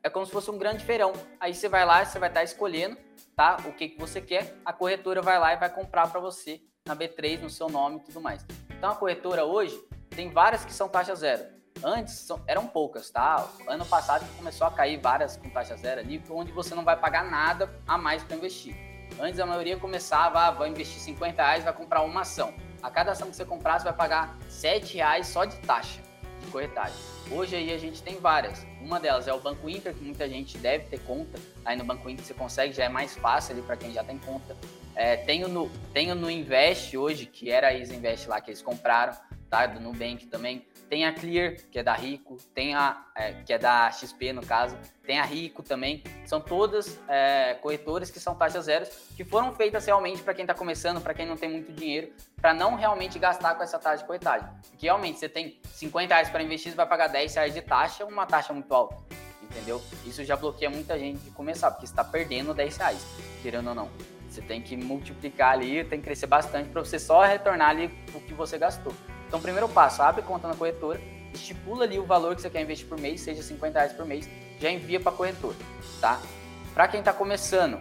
É como se fosse um grande feirão. Aí você vai lá, você vai estar escolhendo, tá? O que, que você quer, a corretora vai lá e vai comprar para você na B3 no seu nome e tudo mais. Então a corretora hoje tem várias que são taxa zero. Antes eram poucas, tá? Ano passado começou a cair várias com taxa zero ali, onde você não vai pagar nada a mais para investir. Antes a maioria começava, ah, vai investir 50 reais, vai comprar uma ação. A cada ação que você comprar, você vai pagar 7 reais só de taxa de corretagem. Hoje aí a gente tem várias. Uma delas é o Banco Inter, que muita gente deve ter conta. Aí no Banco Inter você consegue, já é mais fácil ali para quem já tem conta. É, tenho, no, tenho no Invest hoje, que era a Easy Invest lá que eles compraram, tá? Do Nubank também. Tem a Clear, que é da Rico, tem a é, que é da XP no caso, tem a Rico também. São todas é, corretores que são taxas zeros, que foram feitas realmente para quem está começando, para quem não tem muito dinheiro, para não realmente gastar com essa taxa de corretagem. Porque realmente você tem 50 reais para investir, você vai pagar 10 reais de taxa, uma taxa muito alta. Entendeu? Isso já bloqueia muita gente de começar, porque está perdendo 10 reais, querendo ou não. Você tem que multiplicar ali, tem que crescer bastante para você só retornar ali o que você gastou. Então, primeiro passo, abre conta na corretora, estipula ali o valor que você quer investir por mês, seja 50 reais por mês, já envia para a corretora, tá? Para quem está começando,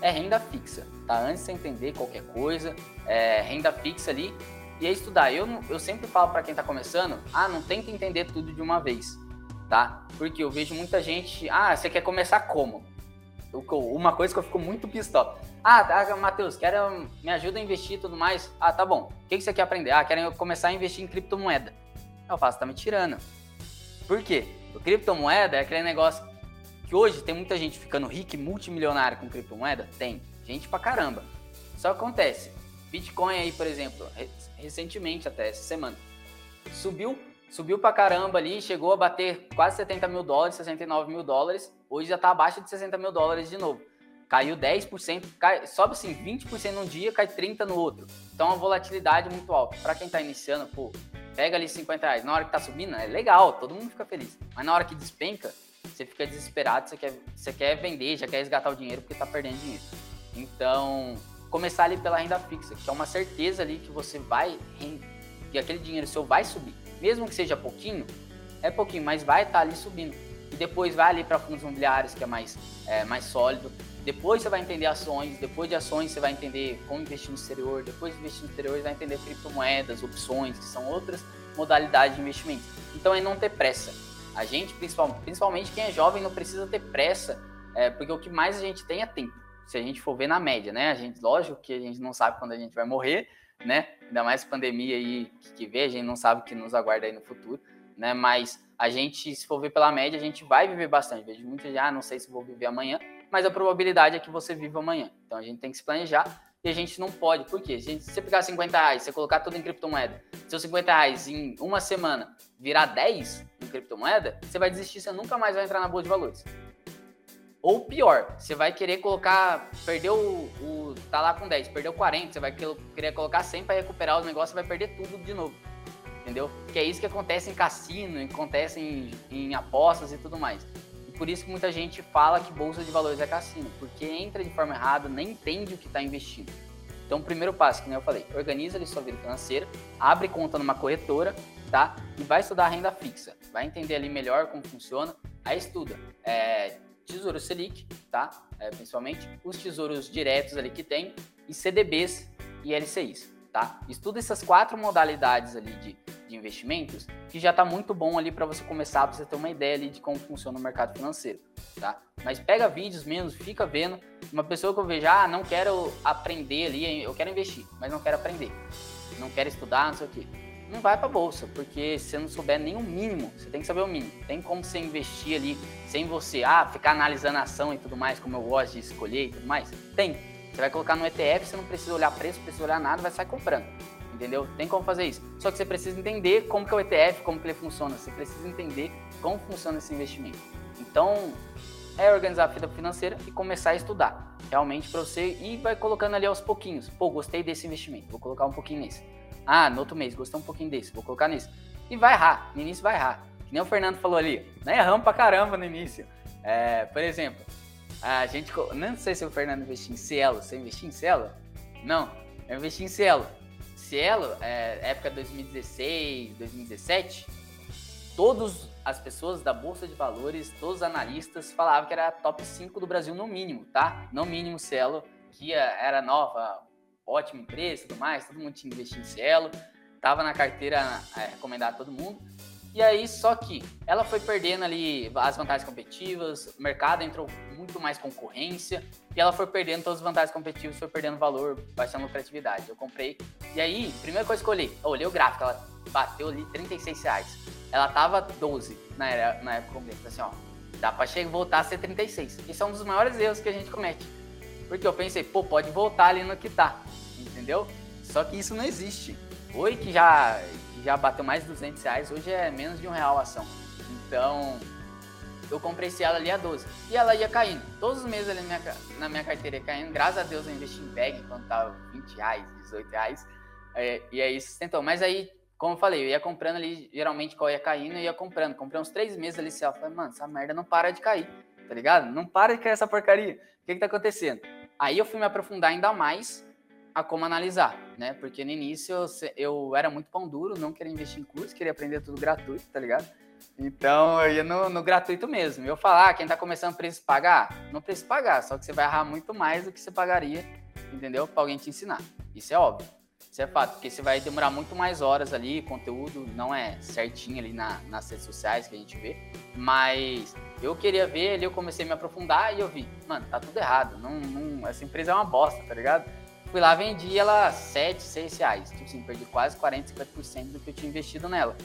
é renda fixa, tá? Antes de entender qualquer coisa, é renda fixa ali e é estudar. Eu, eu sempre falo para quem está começando, ah, não tenta entender tudo de uma vez, tá? Porque eu vejo muita gente, ah, você quer começar como? Uma coisa que eu fico muito pistola. Ah, tá, Matheus, quero, me ajuda a investir e tudo mais. Ah, tá bom. O que, que você quer aprender? Ah, quero começar a investir em criptomoeda. Eu faço, tá me tirando. Por quê? O criptomoeda é aquele negócio que hoje tem muita gente ficando rica e multimilionária com criptomoeda. Tem. Gente pra caramba. Só acontece. Bitcoin aí, por exemplo, recentemente até, essa semana, subiu, subiu pra caramba ali, chegou a bater quase 70 mil dólares, 69 mil dólares. Hoje já tá abaixo de 60 mil dólares de novo caiu 10%, cai, sobe assim 20% num dia, cai 30% no outro. Então, é uma volatilidade muito alta. Para quem está iniciando, pô, pega ali 50 reais. Na hora que tá subindo, é legal, todo mundo fica feliz. Mas na hora que despenca, você fica desesperado, você quer, você quer vender, já quer resgatar o dinheiro porque tá perdendo dinheiro. Então, começar ali pela renda fixa, que é uma certeza ali que você vai, que aquele dinheiro seu vai subir. Mesmo que seja pouquinho, é pouquinho, mas vai estar tá ali subindo. E depois vai ali para fundos imobiliários, que é mais, é, mais sólido. Depois você vai entender ações, depois de ações você vai entender como investir no exterior, depois de investir no exterior você vai entender criptomoedas, opções, que são outras modalidades de investimento. Então é não ter pressa. A gente, principalmente quem é jovem, não precisa ter pressa, é, porque o que mais a gente tem é tempo. Se a gente for ver na média, né? A gente, lógico que a gente não sabe quando a gente vai morrer, né? Ainda mais pandemia aí que, que vê, a gente não sabe o que nos aguarda aí no futuro, né? Mas a gente, se for ver pela média, a gente vai viver bastante. Vejo muita já, ah, não sei se vou viver amanhã, mas a probabilidade é que você viva amanhã. Então a gente tem que se planejar e a gente não pode. Por quê? Se você pegar 50 reais, você colocar tudo em criptomoeda, seus 50 reais em uma semana virar 10 em criptomoeda, você vai desistir, você nunca mais vai entrar na bolsa de valores. Ou pior, você vai querer colocar, perdeu o, o, tá lá com 10, perdeu 40, você vai querer colocar 100 para recuperar o negócio, você vai perder tudo de novo. Entendeu? Que é isso que acontece em cassino, acontece em, em apostas e tudo mais. Por isso que muita gente fala que bolsa de valores é cassino, porque entra de forma errada, nem entende o que está investindo. Então, o primeiro passo, que nem eu falei, organiza ali sua vida financeira, abre conta numa corretora, tá? E vai estudar a renda fixa. Vai entender ali melhor como funciona. Aí estuda é, Tesouro Selic, tá? É, principalmente os tesouros diretos ali que tem, e CDBs e LCIs, tá? Estuda essas quatro modalidades ali de de investimentos, que já está muito bom ali para você começar, para você ter uma ideia ali de como funciona o mercado financeiro, tá? Mas pega vídeos mesmo, fica vendo. Uma pessoa que eu vejo, ah, não quero aprender ali, eu quero investir, mas não quero aprender, não quero estudar, não sei o quê. Não vai para bolsa, porque se você não souber nem o mínimo, você tem que saber o mínimo. Tem como você investir ali sem você, ah, ficar analisando a ação e tudo mais, como eu gosto de escolher e tudo mais? Tem. Você vai colocar no ETF, você não precisa olhar preço, precisa olhar nada, vai sair comprando entendeu? Tem como fazer isso. Só que você precisa entender como que é o ETF, como que ele funciona. Você precisa entender como funciona esse investimento. Então, é organizar a vida financeira e começar a estudar. Realmente para você e vai colocando ali aos pouquinhos. Pô, gostei desse investimento, vou colocar um pouquinho nesse. Ah, no outro mês, gostei um pouquinho desse, vou colocar nesse. E vai errar, no início vai errar. Que nem o Fernando falou ali, né? Erramos pra caramba no início. É, por exemplo, a gente. Não sei se o Fernando investiu em Cielo. Você investiu em Cielo? Não, eu investi em Cielo. Cielo, é, época 2016, 2017, todas as pessoas da Bolsa de Valores, todos os analistas falavam que era top 5 do Brasil no mínimo, tá? No mínimo Cielo, que era nova, ótima empresa e tudo mais, todo mundo tinha investido em Cielo, tava na carteira é, recomendada a todo mundo. E aí, só que ela foi perdendo ali as vantagens competitivas, o mercado entrou muito mais concorrência, e ela foi perdendo todas as vantagens competitivas, foi perdendo valor, baixando lucratividade. Eu comprei. E aí, primeira coisa que eu olhei, eu olhei o gráfico, ela bateu ali 36 reais. Ela tava 12 na, era, na época que eu assim, ó, dá pra chegar, voltar a ser 36. Isso é um dos maiores erros que a gente comete. Porque eu pensei, pô, pode voltar ali no que tá, entendeu? Só que isso não existe. Oi que já já bateu mais de 200 reais, hoje é menos de um real a ação. Então, eu comprei esse ela ali a 12. E ela ia caindo. Todos os meses ali na minha, na minha carteira ia caindo. Graças a Deus eu investi em bag quando tava 20 reais, 18 reais. É, e aí sustentou. Mas aí, como eu falei, eu ia comprando ali, geralmente qual ia caindo, eu ia comprando. Comprei uns três meses ali, eu falei, mano, essa merda não para de cair, tá ligado? Não para de cair essa porcaria. O que que tá acontecendo? Aí eu fui me aprofundar ainda mais a como analisar, né? Porque no início eu, eu era muito pão duro, não queria investir em curso, queria aprender tudo gratuito, tá ligado? Então eu ia no, no gratuito mesmo. Eu falar, ah, quem tá começando precisa pagar? Não precisa pagar, só que você vai errar muito mais do que você pagaria, entendeu? Pra alguém te ensinar. Isso é óbvio. Isso é fato, porque você vai demorar muito mais horas ali, conteúdo não é certinho ali na, nas redes sociais que a gente vê, mas eu queria ver ali, eu comecei a me aprofundar e eu vi, mano, tá tudo errado, não, não, essa empresa é uma bosta, tá ligado? Fui lá, vendi ela 7, 6 reais. Tipo assim, perdi quase 40, 50% do que eu tinha investido nela.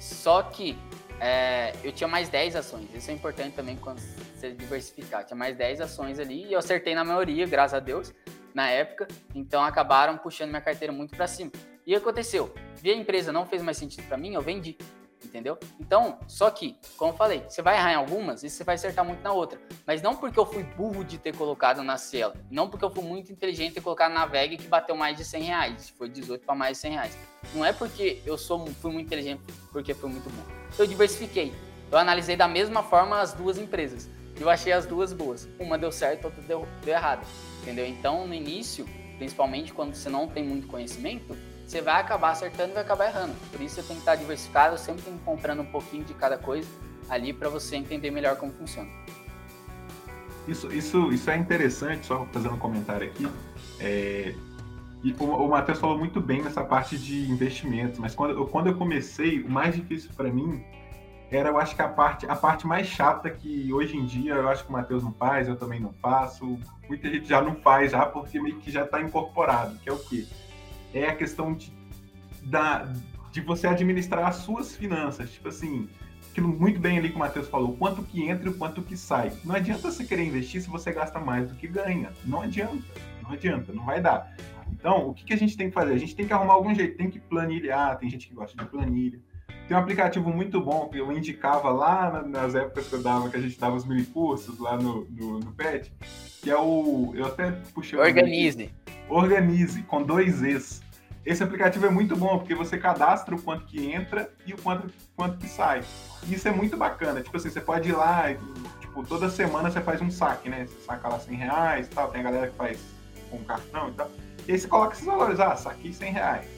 Só que é, eu tinha mais 10 ações. Isso é importante também quando você diversificar. Tinha mais 10 ações ali e eu acertei na maioria, graças a Deus, na época. Então acabaram puxando minha carteira muito para cima. E aconteceu? Vi a empresa não fez mais sentido para mim, eu vendi. Entendeu? Então, só que, como eu falei, você vai errar em algumas e você vai acertar muito na outra. Mas não porque eu fui burro de ter colocado na Cielo, não porque eu fui muito inteligente de ter colocado na VEG que bateu mais de 100 reais, foi 18 para mais de 100 reais. Não é porque eu sou, fui muito inteligente, porque fui muito burro. Eu diversifiquei. Eu analisei da mesma forma as duas empresas. Eu achei as duas boas. Uma deu certo, outra deu, deu errado. Entendeu? Então, no início, principalmente quando você não tem muito conhecimento, você vai acabar acertando e vai acabar errando. Por isso você tem que estar diversificado, sempre comprando um pouquinho de cada coisa ali para você entender melhor como funciona. Isso, isso, isso é interessante, só fazendo um comentário aqui. É, e o, o Matheus falou muito bem nessa parte de investimentos, mas quando, quando eu comecei, o mais difícil para mim era, eu acho que a parte, a parte mais chata que hoje em dia eu acho que o Matheus não faz, eu também não faço, muita gente já não faz já porque meio que já está incorporado, que é o quê? É a questão de, da, de você administrar as suas finanças. Tipo assim, aquilo muito bem ali que o Matheus falou, quanto que entra e quanto que sai. Não adianta você querer investir se você gasta mais do que ganha. Não adianta. Não adianta, não vai dar. Então, o que, que a gente tem que fazer? A gente tem que arrumar algum jeito, tem que planilhar, tem gente que gosta de planilha. Tem um aplicativo muito bom que eu indicava lá nas épocas que eu dava, que a gente dava os mini cursos lá no, no, no PET, que é o. Eu até puxei. Organize. Organize, com dois Es. Esse aplicativo é muito bom, porque você cadastra o quanto que entra e o quanto, quanto que sai. Isso é muito bacana. Tipo assim, você pode ir lá, e, tipo, toda semana você faz um saque, né? Você saca lá 100 reais e tal. Tem a galera que faz com cartão e tal. E aí você coloca esses valores. Ah, saquei 100 reais.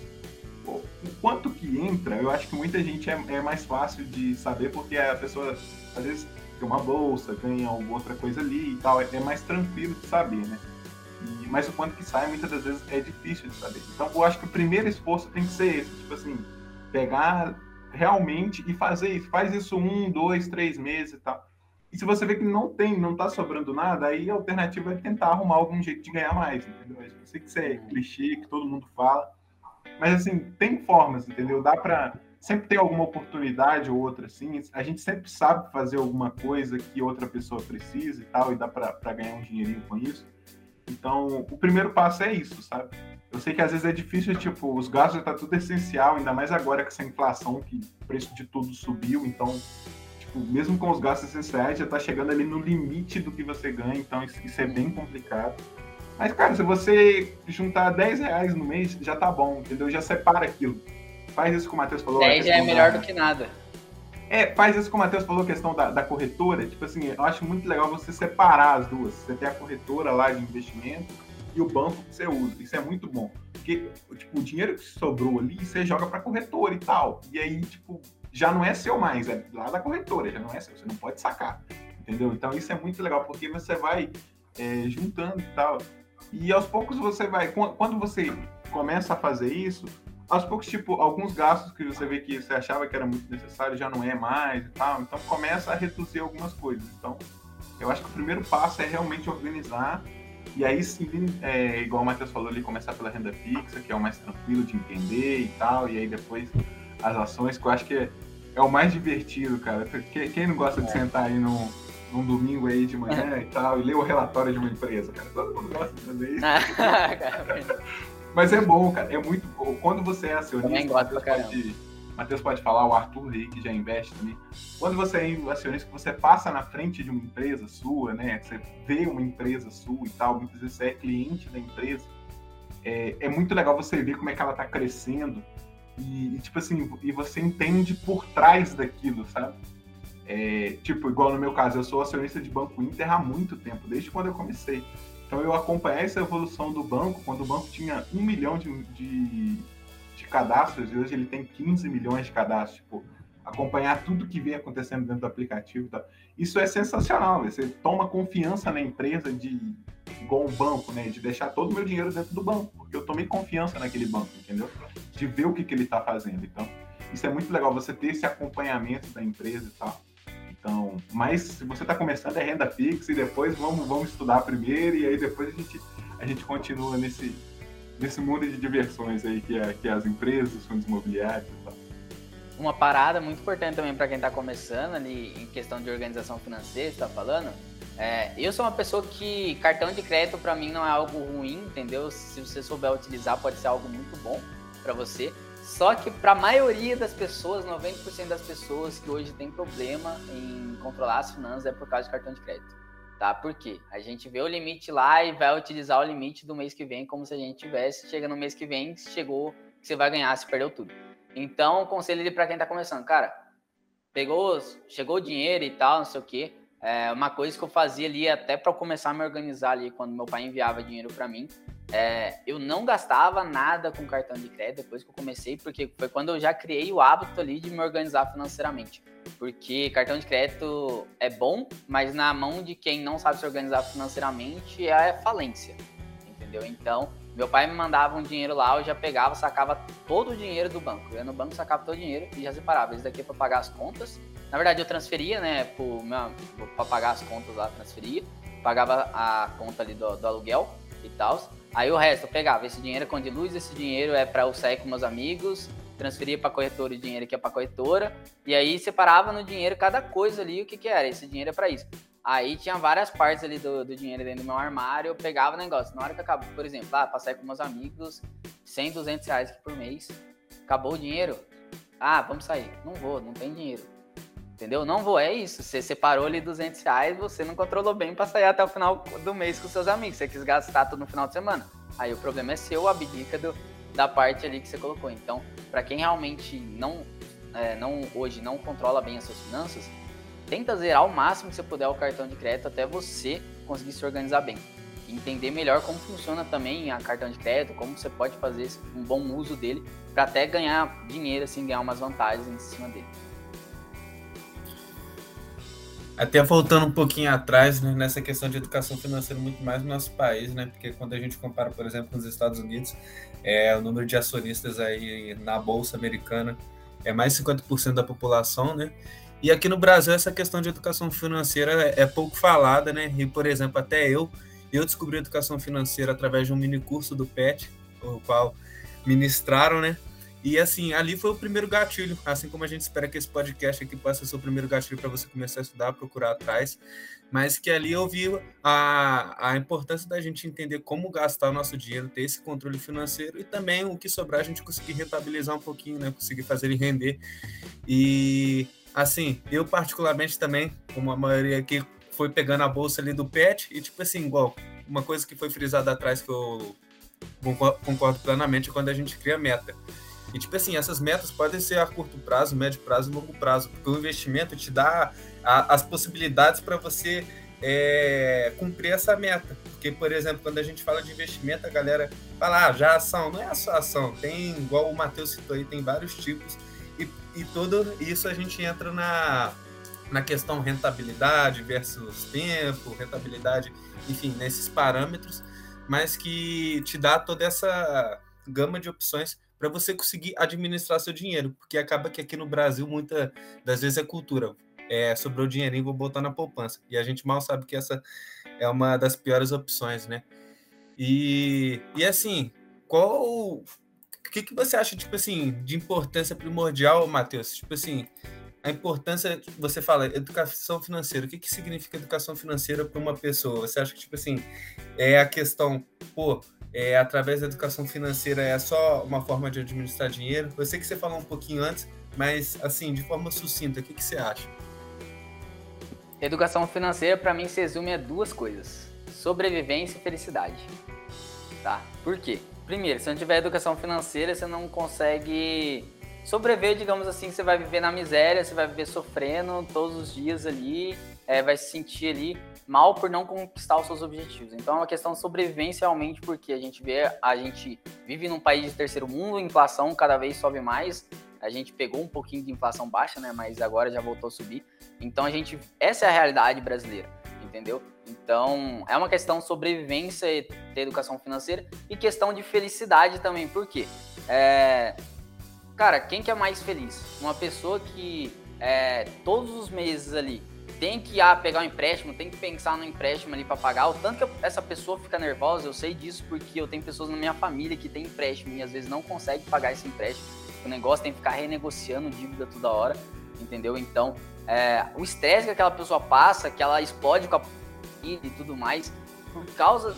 O quanto que entra, eu acho que muita gente é, é mais fácil de saber, porque a pessoa, às vezes, tem uma bolsa, ganha alguma outra coisa ali e tal. É mais tranquilo de saber, né? E, mas o quanto que sai, muitas das vezes, é difícil de saber. Então, eu acho que o primeiro esforço tem que ser esse, tipo assim, pegar realmente e fazer isso. Faz isso um, dois, três meses e tal. E se você vê que não tem, não tá sobrando nada, aí a alternativa é tentar arrumar algum jeito de ganhar mais, entendeu? Eu sei que isso é clichê, que todo mundo fala, mas assim, tem formas, entendeu? Dá para sempre tem alguma oportunidade ou outra assim, a gente sempre sabe fazer alguma coisa que outra pessoa precisa e tal, e dá para ganhar um dinheirinho com isso. Então, o primeiro passo é isso, sabe? Eu sei que às vezes é difícil, tipo, os gastos já tá tudo essencial, ainda mais agora com essa inflação que o preço de tudo subiu, então, tipo, mesmo com os gastos essenciais, já tá chegando ali no limite do que você ganha, então isso é bem complicado. Mas, cara, se você juntar 10 reais no mês, já tá bom, entendeu? Já separa aquilo. Faz isso que o Matheus falou. 10 já é melhor da... do que nada. É, faz isso como o Matheus falou, a questão da, da, corretora. Tipo assim, eu acho muito legal você separar as duas. Você tem a corretora lá de investimento e o banco que você usa. Isso é muito bom. Porque, tipo, o dinheiro que sobrou ali, você joga pra corretora e tal. E aí, tipo, já não é seu mais, é lá da corretora, já não é seu. Você não pode sacar. Entendeu? Então isso é muito legal, porque você vai é, juntando e tal. E aos poucos você vai. Quando você começa a fazer isso, aos poucos, tipo, alguns gastos que você vê que você achava que era muito necessário já não é mais e tal. Então começa a reduzir algumas coisas. Então, eu acho que o primeiro passo é realmente organizar. E aí sim, é, igual o Matheus falou ali, começar pela renda fixa, que é o mais tranquilo de entender e tal. E aí depois as ações, que eu acho que é, é o mais divertido, cara. Quem não gosta de é. sentar aí num, num domingo aí de manhã e tal, e ler o relatório de uma empresa, cara? Todo mundo gosta de fazer isso. Mas é bom, cara. É muito bom. Quando você é acionista, Matheus pode, Matheus pode falar, o Arthur aí que já investe também. Quando você é acionista, você passa na frente de uma empresa sua, né? Você vê uma empresa sua e tal, muitas vezes você é cliente da empresa. É, é muito legal você ver como é que ela está crescendo e, e, tipo assim, e você entende por trás daquilo, sabe? É, tipo, igual no meu caso, eu sou acionista de Banco Inter há muito tempo, desde quando eu comecei. Então eu acompanhei essa evolução do banco, quando o banco tinha um milhão de, de, de cadastros, e hoje ele tem 15 milhões de cadastros. Tipo, acompanhar tudo que vem acontecendo dentro do aplicativo. Tá? Isso é sensacional. Você toma confiança na empresa de igual um banco, né? De deixar todo o meu dinheiro dentro do banco, porque eu tomei confiança naquele banco, entendeu? De ver o que, que ele está fazendo. Então, isso é muito legal, você ter esse acompanhamento da empresa e tal. Então, mas se você está começando é renda fixa e depois vamos, vamos estudar primeiro e aí depois a gente, a gente continua nesse, nesse mundo de diversões aí que é, que é as empresas, os fundos imobiliários e tal. Uma parada muito importante também para quem está começando ali em questão de organização financeira, está falando. É, eu sou uma pessoa que cartão de crédito para mim não é algo ruim, entendeu? Se você souber utilizar, pode ser algo muito bom para você Só que para a maioria das pessoas, 90% das pessoas que hoje tem problema em controlar as finanças é por causa de cartão de crédito. Tá? Por quê? A gente vê o limite lá e vai utilizar o limite do mês que vem como se a gente tivesse, chega no mês que vem, chegou, você vai ganhar, se perdeu tudo. Então, conselho para quem está começando, cara, pegou, chegou o dinheiro e tal, não sei o quê. É uma coisa que eu fazia ali até para começar a me organizar ali quando meu pai enviava dinheiro para mim. É, eu não gastava nada com cartão de crédito depois que eu comecei, porque foi quando eu já criei o hábito ali de me organizar financeiramente. Porque cartão de crédito é bom, mas na mão de quem não sabe se organizar financeiramente é falência. Entendeu? Então, meu pai me mandava um dinheiro lá, eu já pegava, sacava todo o dinheiro do banco. Eu ia no banco, sacava todo o dinheiro e já separava. Esse daqui é para pagar as contas. Na verdade, eu transferia, né, para pagar as contas lá, transferia. Pagava a conta ali do, do aluguel e tal. Aí o resto eu pegava. Esse dinheiro é com de luz, esse dinheiro é para eu sair com meus amigos. Transferia para corretora o dinheiro que é para corretora. E aí separava no dinheiro cada coisa ali, o que que era. Esse dinheiro é para isso. Aí tinha várias partes ali do, do, dinheiro dentro do meu armário, eu pegava o negócio. Na hora que acabou, por exemplo, ah, passei com meus amigos, 100, 200 reais por mês. Acabou o dinheiro? Ah, vamos sair. Não vou, não tem dinheiro. Entendeu? Não vou, é isso. Você separou ali 200 reais, você não controlou bem para sair até o final do mês com seus amigos. Você quis gastar tudo no final de semana. Aí o problema é seu, abdica do, da parte ali que você colocou. Então, para quem realmente não, é, não hoje não controla bem as suas finanças, tenta zerar ao máximo que você puder o cartão de crédito até você conseguir se organizar bem. Entender melhor como funciona também a cartão de crédito, como você pode fazer um bom uso dele para até ganhar dinheiro, assim, ganhar umas vantagens em cima dele. Até voltando um pouquinho atrás, né, nessa questão de educação financeira, muito mais no nosso país, né? Porque quando a gente compara, por exemplo, com os Estados Unidos, é, o número de acionistas aí na Bolsa Americana é mais 50% da população, né? E aqui no Brasil essa questão de educação financeira é, é pouco falada, né? E, por exemplo, até eu, eu descobri educação financeira através de um mini curso do PET, o qual ministraram, né? E assim, ali foi o primeiro gatilho, assim como a gente espera que esse podcast aqui possa ser o primeiro gatilho para você começar a estudar, procurar atrás, mas que ali eu vi a, a importância da gente entender como gastar o nosso dinheiro, ter esse controle financeiro e também o que sobrar a gente conseguir rentabilizar um pouquinho, né? Conseguir fazer ele render. E assim, eu particularmente também, como a maioria aqui, foi pegando a bolsa ali do pet e tipo assim, igual, uma coisa que foi frisada atrás que eu concordo plenamente é quando a gente cria meta. E, tipo assim, essas metas podem ser a curto prazo, médio prazo e longo prazo, porque o investimento te dá a, as possibilidades para você é, cumprir essa meta. Porque, por exemplo, quando a gente fala de investimento, a galera fala, ah, já ação, não é só ação, tem, igual o Matheus citou aí, tem vários tipos, e, e tudo isso a gente entra na, na questão rentabilidade versus tempo, rentabilidade, enfim, nesses parâmetros, mas que te dá toda essa gama de opções para você conseguir administrar seu dinheiro, porque acaba que aqui no Brasil muita das vezes é cultura. É, sobrou dinheirinho, vou botar na poupança. E a gente mal sabe que essa é uma das piores opções, né? E, e assim, qual. O que, que você acha, tipo assim, de importância primordial, Matheus? Tipo assim, a importância, você fala, educação financeira. O que, que significa educação financeira para uma pessoa? Você acha que, tipo assim, é a questão, pô, é, através da educação financeira é só uma forma de administrar dinheiro? Eu sei que você falou um pouquinho antes, mas assim, de forma sucinta, o que, que você acha? Educação financeira, para mim, se resume a duas coisas: sobrevivência e felicidade. Tá? Por quê? Primeiro, se não tiver educação financeira, você não consegue sobreviver, digamos assim, você vai viver na miséria, você vai viver sofrendo todos os dias ali, é, vai se sentir ali mal por não conquistar os seus objetivos. Então é uma questão de sobrevivência realmente, porque a gente vê, a gente vive num país de terceiro mundo, a inflação cada vez sobe mais. A gente pegou um pouquinho de inflação baixa, né? Mas agora já voltou a subir. Então a gente, essa é a realidade brasileira, entendeu? Então é uma questão de sobrevivência e ter educação financeira e questão de felicidade também. Por quê? É, cara, quem que é mais feliz? Uma pessoa que é, todos os meses ali tem que ah, pegar um empréstimo, tem que pensar no empréstimo ali para pagar. O tanto que essa pessoa fica nervosa, eu sei disso porque eu tenho pessoas na minha família que tem empréstimo e às vezes não consegue pagar esse empréstimo. O negócio tem que ficar renegociando dívida toda hora, entendeu? Então, é, o estresse que aquela pessoa passa, que ela explode com a e tudo mais, por causa,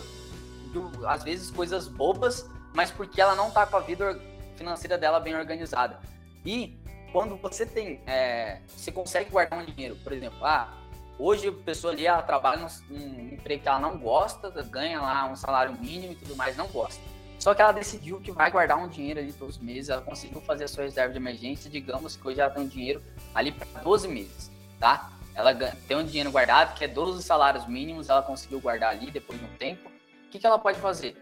do, às vezes, coisas bobas, mas porque ela não tá com a vida financeira dela bem organizada. E quando você tem, é, você consegue guardar um dinheiro, por exemplo, ah, hoje a pessoa ali ela trabalha num, emprego que ela não gosta, ganha lá um salário mínimo e tudo mais, não gosta. Só que ela decidiu que vai guardar um dinheiro ali todos os meses, ela conseguiu fazer a sua reserva de emergência, digamos que hoje ela tem um dinheiro ali para 12 meses, tá? Ela tem um dinheiro guardado que é 12 salários mínimos, ela conseguiu guardar ali depois de um tempo. O que, que ela pode fazer?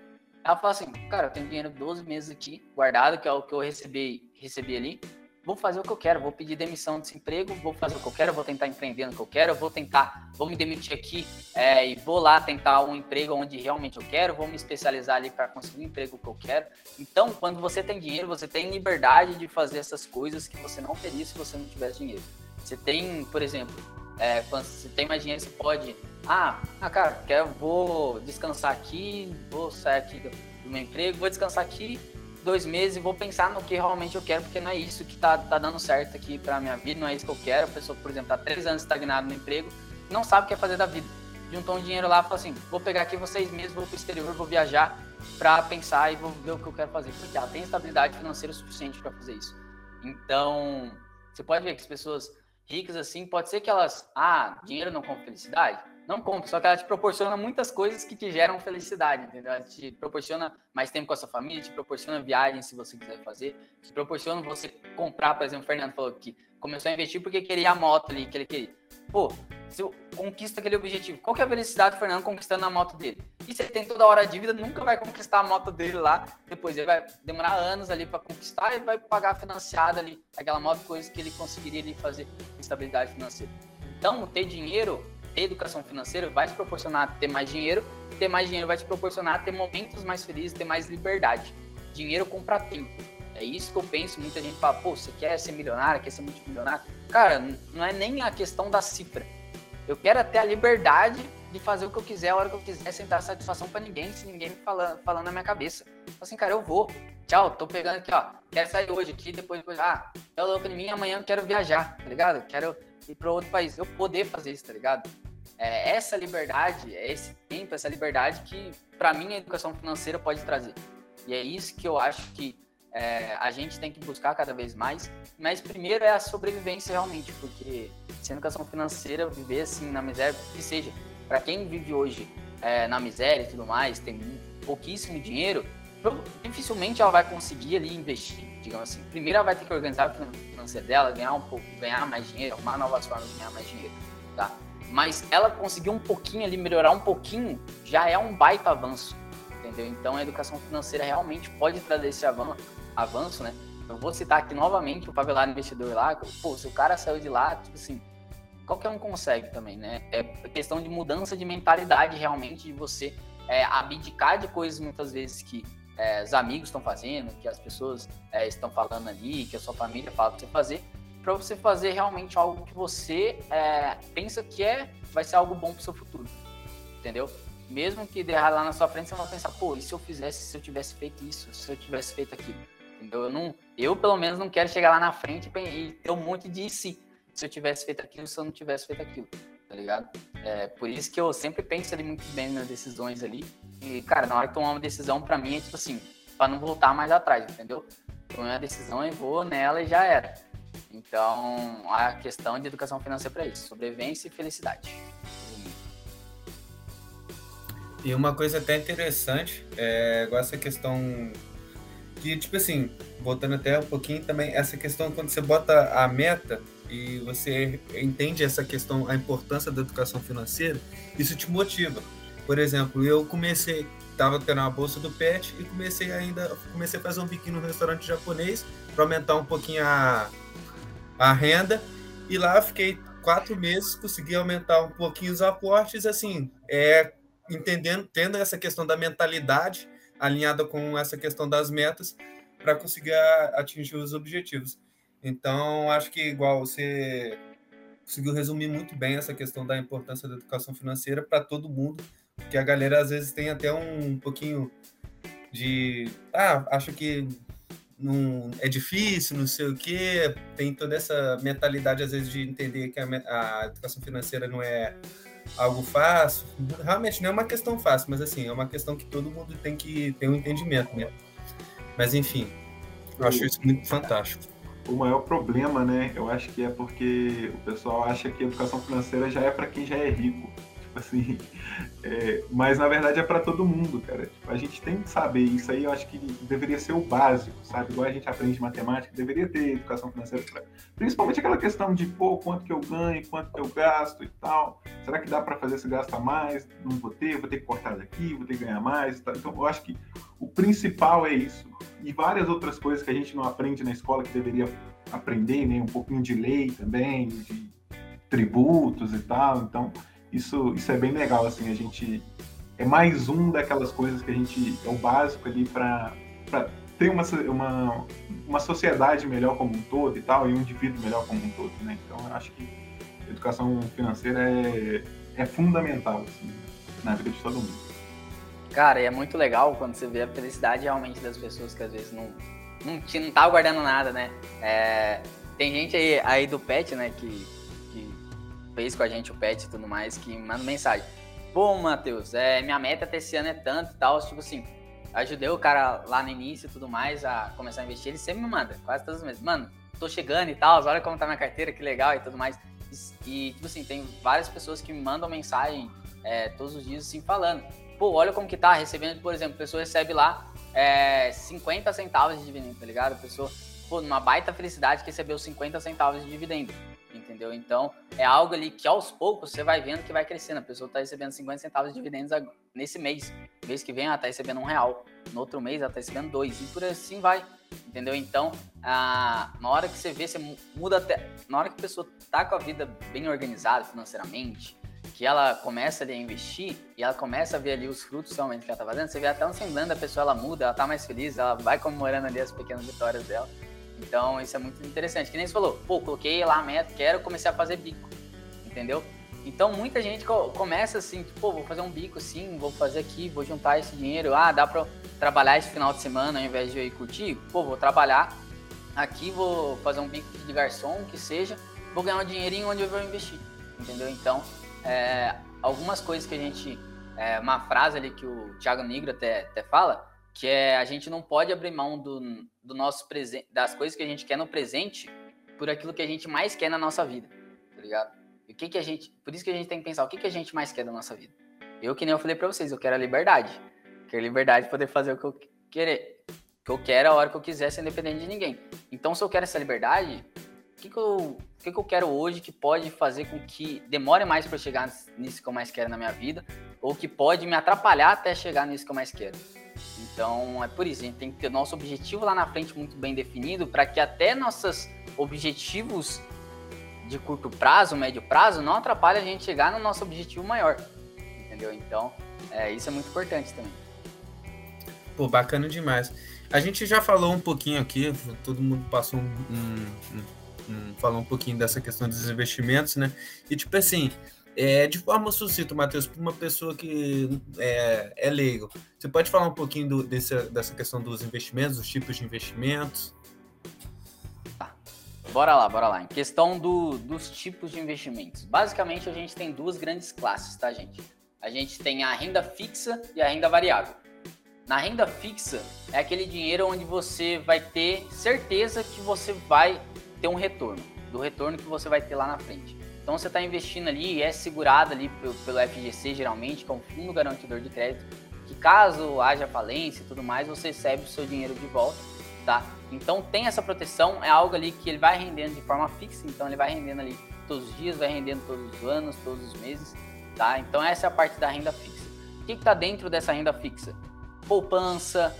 Ela fala assim, cara, eu tenho dinheiro 12 meses aqui guardado, que é o que eu recebi, recebi ali vou fazer o que eu quero, vou pedir demissão desse emprego, vou fazer o que eu quero, vou tentar empreender no que eu quero, vou tentar, vou me demitir aqui é, e vou lá tentar um emprego onde realmente eu quero, vou me especializar ali para conseguir um emprego que eu quero. Então, quando você tem dinheiro, você tem liberdade de fazer essas coisas que você não teria se você não tivesse dinheiro. Você tem, por exemplo, é, quando você tem mais dinheiro, você pode, ah, ah cara, quero, vou descansar aqui, vou sair aqui do meu emprego, vou descansar aqui dois meses e vou pensar no que realmente eu quero, porque não é isso que tá, tá dando certo aqui pra minha vida, não é isso que eu quero. A pessoa, por exemplo, tá três anos estagnada no emprego, não sabe o que é fazer da vida. Juntou um dinheiro lá e falou assim: vou pegar aqui vocês meses, vou pro exterior, vou viajar para pensar e vou ver o que eu quero fazer. Porque ela tem estabilidade financeira suficiente para fazer isso. Então, você pode ver que as pessoas ricas assim, pode ser que elas, ah, dinheiro não compra felicidade não compra, só que ela te proporciona muitas coisas que te geram felicidade, entendeu? Ela te proporciona mais tempo com a sua família, te proporciona viagens se você quiser fazer, te proporciona você comprar, por exemplo, o Fernando falou que começou a investir porque queria a moto ali que ele queria. Pô, se conquista aquele objetivo, qual que é a felicidade do Fernando conquistando a moto dele? E ele tem toda hora a dívida, nunca vai conquistar a moto dele lá, depois ele vai demorar anos ali para conquistar e vai pagar financiada ali aquela moto, coisa que ele conseguiria ali fazer estabilidade financeira. Então, ter dinheiro ter educação financeira vai te proporcionar ter mais dinheiro, ter mais dinheiro vai te proporcionar ter momentos mais felizes, ter mais liberdade. Dinheiro compra tempo. É isso que eu penso. Muita gente fala, pô, você quer ser milionário, quer ser multimilionário? Cara, não é nem a questão da cifra. Eu quero ter a liberdade de fazer o que eu quiser, a hora que eu quiser, sem dar satisfação para ninguém, se ninguém me falando, falando na minha cabeça. Assim, cara, eu vou. Tchau, tô pegando aqui, ó. Quero sair hoje aqui, depois, depois ah, é louco em mim, amanhã eu quero viajar, tá ligado? Quero ir para outro país. Eu poder fazer isso, tá ligado? É essa liberdade, é esse tempo, essa liberdade que, para mim, a educação financeira pode trazer. E é isso que eu acho que é, a gente tem que buscar cada vez mais. Mas primeiro é a sobrevivência realmente, porque sem educação financeira, viver assim na miséria, que seja, para quem vive hoje é, na miséria e tudo mais, tem pouquíssimo dinheiro, dificilmente ela vai conseguir ali investir, digamos assim. Primeiro ela vai ter que organizar a financeira dela, ganhar um pouco, ganhar mais dinheiro, arrumar novas formas de ganhar mais dinheiro, tá? Mas ela conseguiu um pouquinho ali, melhorar um pouquinho, já é um baita avanço, entendeu? Então a educação financeira realmente pode trazer esse avanço, né? Eu vou citar aqui novamente o Pavelado Investidor lá, pô, se o cara saiu de lá, tipo assim, qualquer um consegue também, né? É questão de mudança de mentalidade realmente, de você é, abdicar de coisas muitas vezes que é, os amigos estão fazendo, que as pessoas é, estão falando ali, que a sua família fala para você fazer, para você fazer realmente algo que você é, pensa que é, vai ser algo bom para o seu futuro, entendeu? Mesmo que derrar lá na sua frente, você vai pensar, pô, e se eu fizesse, se eu tivesse feito isso, se eu tivesse feito aquilo, entendeu? Eu, não, eu pelo menos não quero chegar lá na frente e ter um monte de si, se eu tivesse feito aquilo, se eu não tivesse feito aquilo, tá ligado? É, por isso que eu sempre penso ali muito bem nas decisões ali, e, cara, na hora que tomar uma decisão, para mim é tipo assim, para não voltar mais atrás, entendeu? Tomei uma decisão e vou nela e já era. Então, a questão de educação financeira para isso, sobrevivência e felicidade. E uma coisa até interessante é igual essa questão que, tipo assim, voltando até um pouquinho também, essa questão quando você bota a meta e você entende essa questão, a importância da educação financeira, isso te motiva. Por exemplo, eu comecei, estava tendo uma bolsa do PET e comecei ainda, comecei a fazer um biquinho no restaurante japonês para aumentar um pouquinho a, a renda e lá fiquei quatro meses, consegui aumentar um pouquinho os aportes, assim, é, entendendo, tendo essa questão da mentalidade alinhada com essa questão das metas para conseguir atingir os objetivos. Então, acho que igual você conseguiu resumir muito bem essa questão da importância da educação financeira para todo mundo, que a galera às vezes tem até um pouquinho de ah, acho que não é difícil, não sei o quê, tem toda essa mentalidade às vezes de entender que a, a educação financeira não é algo fácil. Realmente não é uma questão fácil, mas assim, é uma questão que todo mundo tem que ter um entendimento, né? Mas enfim, Eu acho isso muito fantástico. O maior problema, né, eu acho que é porque o pessoal acha que a educação financeira já é para quem já é rico. Assim, é, mas na verdade é para todo mundo, cara. Tipo, a gente tem que saber isso aí, eu acho que deveria ser o básico, sabe? Igual a gente aprende matemática, deveria ter educação financeira, pra... principalmente aquela questão de, pô, quanto que eu ganho, quanto que eu gasto e tal. Será que dá para fazer esse gasto a mais? Não vou ter, vou ter que cortar daqui, vou ter que ganhar mais. Então eu acho que o principal é isso. E várias outras coisas que a gente não aprende na escola que deveria aprender, né? Um pouquinho de lei também, de tributos e tal. Então, isso, isso é bem legal, assim, a gente é mais um daquelas coisas que a gente é o básico ali para ter uma, uma, uma sociedade melhor como um todo e tal, e um indivíduo melhor como um todo, né? Então, eu acho que educação financeira é, é fundamental, assim, na vida de todo mundo. Cara, e é muito legal quando você vê a felicidade realmente das pessoas que às vezes não, não, não tá guardando nada, né? É, tem gente aí, aí do pet, né, que fez com a gente o pet e tudo mais, que manda mensagem. Pô, Matheus, é, minha meta até esse ano é tanto e tal. Tipo assim, ajudei o cara lá no início e tudo mais a começar a investir. Ele sempre me manda, quase todos os meses. Mano, tô chegando e tal, olha como tá minha carteira, que legal e tudo mais. E, e tipo assim, tem várias pessoas que me mandam mensagem é, todos os dias assim, falando. Pô, olha como que tá recebendo, por exemplo, a pessoa recebe lá é, 50 centavos de dividendo, tá ligado? A pessoa, pô, numa baita felicidade que recebeu 50 centavos de dividendo entendeu? Então, é algo ali que aos poucos você vai vendo que vai crescendo. A pessoa está recebendo 50 centavos de dividendos nesse mês. Mês que vem ela está recebendo um real. No outro mês ela está recebendo dois. E por assim vai, entendeu? Então, a, na hora que você vê, você muda até. Na hora que a pessoa tá com a vida bem organizada financeiramente, que ela começa ali a investir e ela começa a ver ali os frutos realmente que ela tá fazendo, você vê até um semblante da pessoa, ela muda, ela tá mais feliz, ela vai comemorando ali as pequenas vitórias dela. Então isso é muito interessante. Que nem você falou, pô, coloquei lá a meta, quero começar a fazer bico. Entendeu? Então muita gente começa assim, tipo, pô, vou fazer um bico assim, vou fazer aqui, vou juntar esse dinheiro. Ah, dá pra trabalhar esse final de semana ao invés de eu ir curtir? Pô, vou trabalhar aqui, vou fazer um bico de garçom, que seja, vou ganhar um dinheirinho onde eu vou investir. Entendeu? Então, é, algumas coisas que a gente. É, uma frase ali que o Thiago Negro até, até fala, que é a gente não pode abrir mão do, do nosso presente, das coisas que a gente quer no presente por aquilo que a gente mais quer na nossa vida, tá ligado? E o que que a gente, por isso que a gente tem que pensar o que que a gente mais quer da nossa vida. Eu que nem eu falei para vocês, eu quero a liberdade. Quero liberdade de poder fazer o que eu querer, o que eu quero a hora que eu quiser, sem dependente de ninguém. Então, se eu quero essa liberdade, o que que eu, o que que eu quero hoje que pode fazer com que demore mais para chegar nisso que eu mais quero na minha vida, ou que pode me atrapalhar até chegar nisso que eu mais quero? Então é por isso, a gente tem que ter nosso objetivo lá na frente muito bem definido para que até nossos objetivos de curto prazo, médio prazo, não atrapalhe a gente chegar no nosso objetivo maior. Entendeu? Então, é, isso é muito importante também. Pô, bacana demais. A gente já falou um pouquinho aqui, todo mundo passou um, um, um, um falou um pouquinho dessa questão dos investimentos, né? E tipo assim, é, de forma sucinta, Matheus, para uma pessoa que é, é leigo, você pode falar um pouquinho do, desse, dessa questão dos investimentos, dos tipos de investimentos? Tá. Bora lá, bora lá. Em questão do, dos tipos de investimentos. Basicamente, a gente tem duas grandes classes, tá, gente? A gente tem a renda fixa e a renda variável. Na renda fixa, é aquele dinheiro onde você vai ter certeza que você vai ter um retorno, do retorno que você vai ter lá na frente. Então você está investindo ali e é segurado ali pelo, pelo FGC geralmente, que é um fundo garantidor de crédito, que caso haja falência e tudo mais, você recebe o seu dinheiro de volta, tá? Então tem essa proteção, é algo ali que ele vai rendendo de forma fixa, então ele vai rendendo ali todos os dias, vai rendendo todos os anos, todos os meses, tá? Então essa é a parte da renda fixa. O que está dentro dessa renda fixa? Poupança,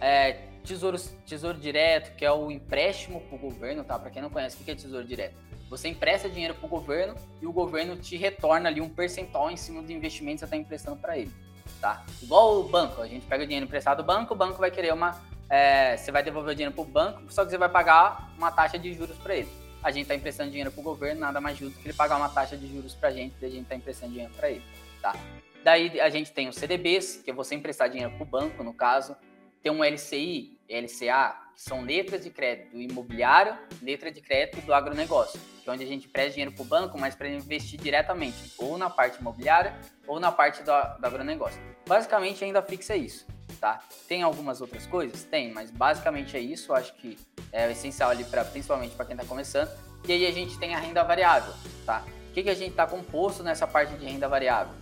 é, tesouro, tesouro direto, que é o empréstimo para o governo, tá? Para quem não conhece, o que é tesouro direto? Você empresta dinheiro para o governo e o governo te retorna ali um percentual em cima do investimento que você está emprestando para ele, tá? Igual o banco, a gente pega o dinheiro emprestado do banco, o banco vai querer uma... É, você vai devolver o dinheiro para o banco, só que você vai pagar uma taxa de juros para ele. A gente está emprestando dinheiro para o governo, nada mais justo que ele pagar uma taxa de juros para a gente, a gente está emprestando dinheiro para ele, tá? Daí a gente tem os CDBs, que é você emprestar dinheiro para o banco, no caso. Tem um LCI, LCA, que são letras de crédito imobiliário, letra de crédito do agronegócio, que é onde a gente presta dinheiro para o banco, mas para investir diretamente, ou na parte imobiliária ou na parte do, do agronegócio. Basicamente, ainda fixa isso, tá? Tem algumas outras coisas? Tem, mas basicamente é isso. Acho que é essencial ali, pra, principalmente para quem está começando. E aí a gente tem a renda variável, tá? O que, que a gente está composto nessa parte de renda variável?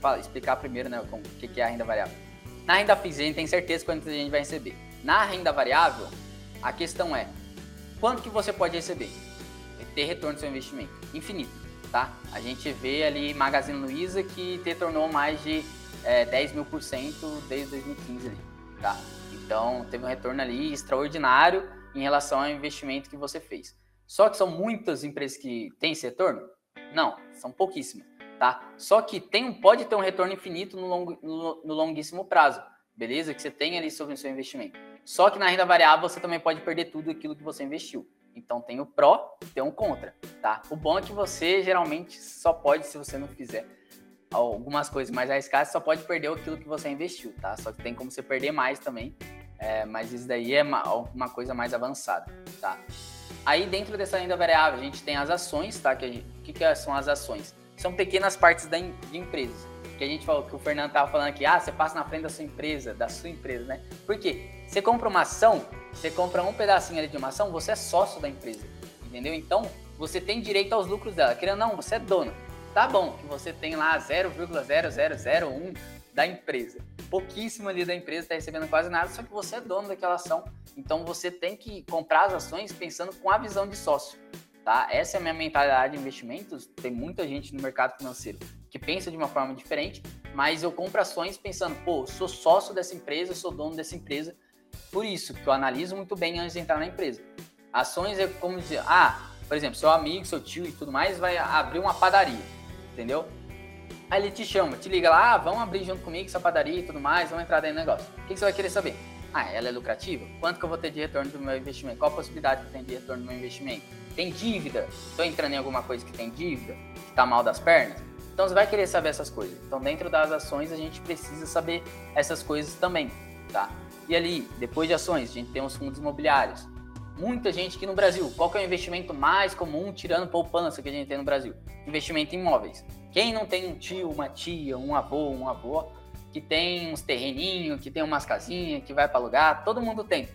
Fala, explicar primeiro, né, o que, que é a renda variável. Na renda fixa, a gente tem certeza quanto a gente vai receber. Na renda variável, a questão é quanto que você pode receber? Ter retorno do seu investimento? Infinito, tá? A gente vê ali Magazine Luiza que retornou mais de é, 10 mil por cento desde 2015 ali, tá? Então, teve um retorno ali extraordinário em relação ao investimento que você fez. Só que são muitas empresas que têm esse retorno? Não, são pouquíssimas, tá? Só que tem, pode ter um retorno infinito no, long, no, no longuíssimo prazo, beleza? Que você tem ali sobre o seu investimento. Só que na renda variável você também pode perder tudo aquilo que você investiu. Então tem o pró e tem o contra, tá? O bom é que você geralmente só pode, se você não fizer algumas coisas mais arriscadas, só pode perder aquilo que você investiu, tá? Só que tem como você perder mais também, é, mas isso daí é uma, uma, coisa mais avançada, tá? Aí dentro dessa renda variável a gente tem as ações, tá? Que o que, que são as ações? São pequenas partes da, de empresas. Que a gente falou, que o Fernando tava falando aqui, ah, você passa na frente da sua empresa, da sua empresa, né? Por quê? Você compra uma ação, você compra um pedacinho ali de uma ação, você é sócio da empresa, entendeu? Então, você tem direito aos lucros dela. Querendo ou não, você é dono. Tá bom que você tem lá 0,0001 da empresa. Pouquíssimo ali da empresa está recebendo quase nada, só que você é dono daquela ação. Então, você tem que comprar as ações pensando com a visão de sócio. Tá? Essa é a minha mentalidade de investimentos. Tem muita gente no mercado financeiro que pensa de uma forma diferente, mas eu compro ações pensando, pô, sou sócio dessa empresa, sou dono dessa empresa, por isso que eu analiso muito bem antes de entrar na empresa. Ações é como dizer, ah, por exemplo, seu amigo, seu tio e tudo mais vai abrir uma padaria, entendeu? Aí ele te chama, te liga lá, ah, vamos abrir junto comigo essa padaria e tudo mais, vamos entrar dentro do negócio. O que você vai querer saber? Ah, ela é lucrativa? Quanto que eu vou ter de retorno do meu investimento? Qual a possibilidade que eu tenho de retorno do meu investimento? Tem dívida? Estou entrando em alguma coisa que tem dívida? Que está mal das pernas? Então você vai querer saber essas coisas. Então dentro das ações a gente precisa saber essas coisas também, tá? E ali, depois de ações, a gente tem os fundos imobiliários. Muita gente aqui no Brasil, qual é o investimento mais comum, tirando poupança que a gente tem no Brasil? Investimento em imóveis. Quem não tem um tio, uma tia, um avô, um avô, que tem uns terreninhos, que tem umas casinhas, que vai para alugar, todo mundo tem,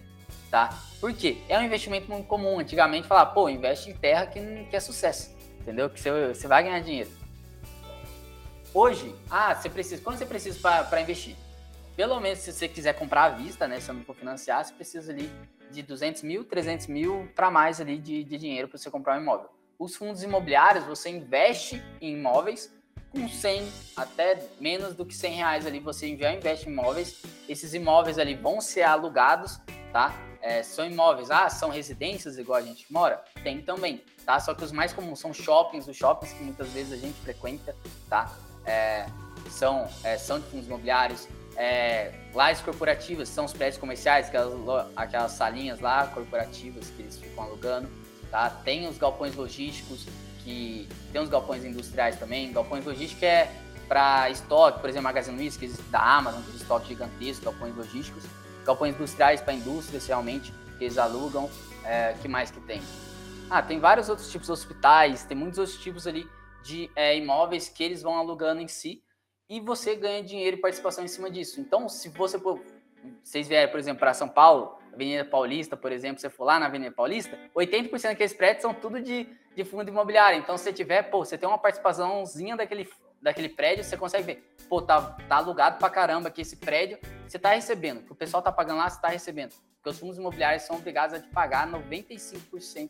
tá? Por quê? É um investimento muito comum. Antigamente falar, pô, investe em terra que, que é sucesso, entendeu? Que você, você vai ganhar dinheiro. Hoje, ah, você precisa, quando você precisa para investir? Pelo menos se você quiser comprar à vista, né, se não for financiar, você precisa ali de 200 mil, 300 mil para mais ali de, de dinheiro para você comprar um imóvel. Os fundos imobiliários, você investe em imóveis com 100 até menos do que 100 reais ali, você já investe em imóveis. Esses imóveis ali vão ser alugados, tá? É, são imóveis, ah, são residências igual a gente mora? Tem também, tá? Só que os mais comuns são shoppings, os shoppings que muitas vezes a gente frequenta, tá? É, são, é, são de fundos imobiliários, é, lajes corporativas são os prédios comerciais, aquelas, aquelas salinhas lá corporativas que eles ficam alugando. Tá? Tem os galpões logísticos, que tem os galpões industriais também. Galpões logísticos é para estoque, por exemplo, Magazine Luiza, que da Amazon, tem estoque gigantesco, galpões logísticos. Galpões industriais para indústrias, realmente, que eles alugam. É, que mais que tem? Ah, tem vários outros tipos de hospitais, tem muitos outros tipos ali de é, imóveis que eles vão alugando em si e você ganha dinheiro e participação em cima disso. Então, se você vocês vierem, por exemplo, para São Paulo, Avenida Paulista, por exemplo, você for lá na Avenida Paulista, 80% daqueles prédios são tudo de, de fundo imobiliário. Então, se você tiver, pô, você tem uma participaçãozinha daquele, daquele prédio, você consegue ver, pô, tá, tá alugado pra caramba aqui esse prédio, você tá recebendo, o pessoal tá pagando lá, você tá recebendo. Porque os fundos imobiliários são obrigados a te pagar 95%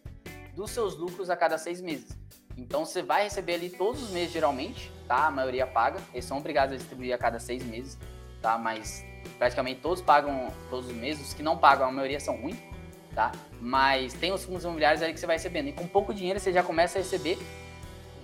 dos seus lucros a cada seis meses. Então você vai receber ali todos os meses, geralmente, tá? A maioria paga. Eles são obrigados a distribuir a cada seis meses, tá? Mas praticamente todos pagam todos os meses. Os que não pagam, a maioria são ruins, tá? Mas tem os fundos imobiliários ali que você vai recebendo. E com pouco dinheiro você já começa a receber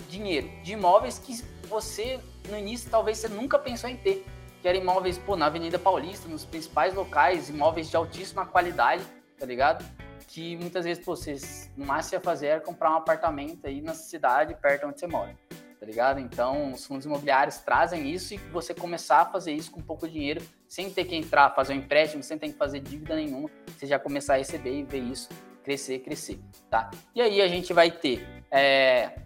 dinheiro de imóveis que você, no início, talvez você nunca pensou em ter. Que eram imóveis, pô, na Avenida Paulista, nos principais locais, imóveis de altíssima qualidade, tá ligado? Que muitas vezes pô, vocês, no máximo ia fazer era comprar um apartamento aí na cidade perto onde você mora, tá ligado? Então, os fundos imobiliários trazem isso e você começar a fazer isso com pouco dinheiro, sem ter que entrar, fazer um empréstimo, sem ter que fazer dívida nenhuma, você já começar a receber e ver isso crescer, crescer, tá? E aí a gente vai ter é,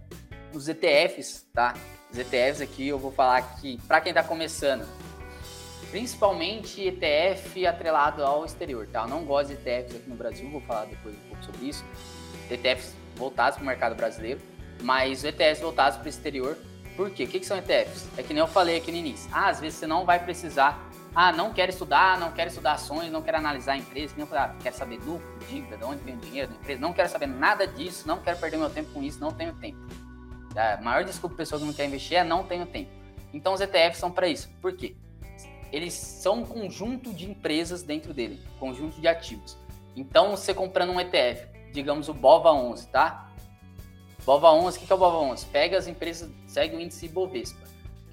os ETFs, tá? Os ETFs aqui, eu vou falar que, para quem tá começando, Principalmente ETF atrelado ao exterior, tá? Eu não gosto de ETFs aqui no Brasil, vou falar depois um pouco sobre isso. ETFs voltados para o mercado brasileiro, mas ETFs voltados para o exterior. Por quê? O que, que são ETFs? É que nem eu falei aqui no início. Ah, às vezes você não vai precisar ah, não quero estudar, não quero estudar ações, não quero analisar a empresa, não ah, quero saber lucro, dívida, de onde vem o dinheiro da empresa, não quero saber nada disso, não quero perder meu tempo com isso, não tenho tempo. A maior desculpa para que não quer investir é não tenho tempo. Então os ETFs são para isso. Por quê? Eles são um conjunto de empresas dentro dele, conjunto de ativos. Então você comprando um ETF, digamos o BOVA 11, tá? BOVA 11, o que é o BOVA 11? Pega as empresas, segue o índice Bovespa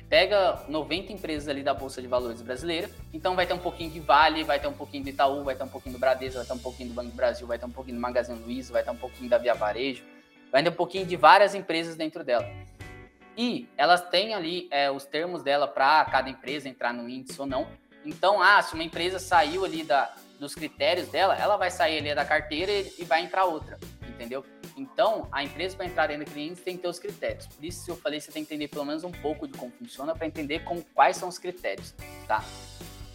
pega 90 empresas ali da Bolsa de Valores brasileira, então vai ter um pouquinho de Vale, vai ter um pouquinho do Itaú, vai ter um pouquinho do Bradesco, vai ter um pouquinho do Banco do Brasil, vai ter um pouquinho do Magazine Luiza, vai ter um pouquinho da Via Varejo, vai ter um pouquinho de várias empresas dentro dela. E elas têm ali é, os termos dela para cada empresa entrar no índice ou não. Então, ah, se uma empresa saiu ali da, dos critérios dela, ela vai sair ali da carteira e, e vai entrar outra, entendeu? Então, a empresa para entrar dentro daquele índice tem que ter os critérios. Por isso, eu falei, você tem que entender pelo menos um pouco de como funciona para entender com, quais são os critérios, tá?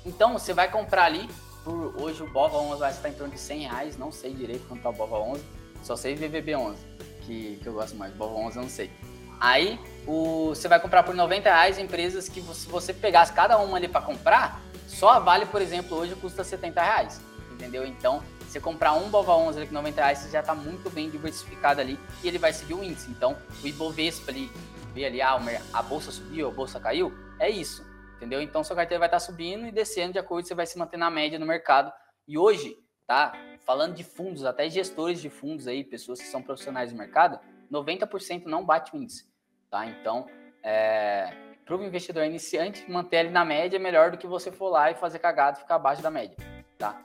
Então, você vai comprar ali, por hoje o BOVA 11 vai estar em torno de 100 reais, não sei direito quanto tá o BOVA 11, só sei VVB 11, que, que eu gosto mais, BOVA 11 eu não sei. Aí, o, você vai comprar por 90 reais empresas que, se você pegasse cada uma ali para comprar, só a Vale, por exemplo, hoje custa 70 reais, entendeu? Então, você comprar um Bova 11 ali com 90 reais, você já está muito bem diversificado ali e ele vai seguir o índice. Então, o Ibovespa ali, ver ali, ah, a bolsa subiu, a bolsa caiu, é isso, entendeu? Então, sua carteira vai estar tá subindo e descendo de acordo, você vai se manter na média no mercado. E hoje, tá? Falando de fundos, até gestores de fundos aí, pessoas que são profissionais do mercado, 90% não bate o índice, tá? Então, é, para o investidor iniciante, manter ele na média é melhor do que você for lá e fazer cagado e ficar abaixo da média, tá?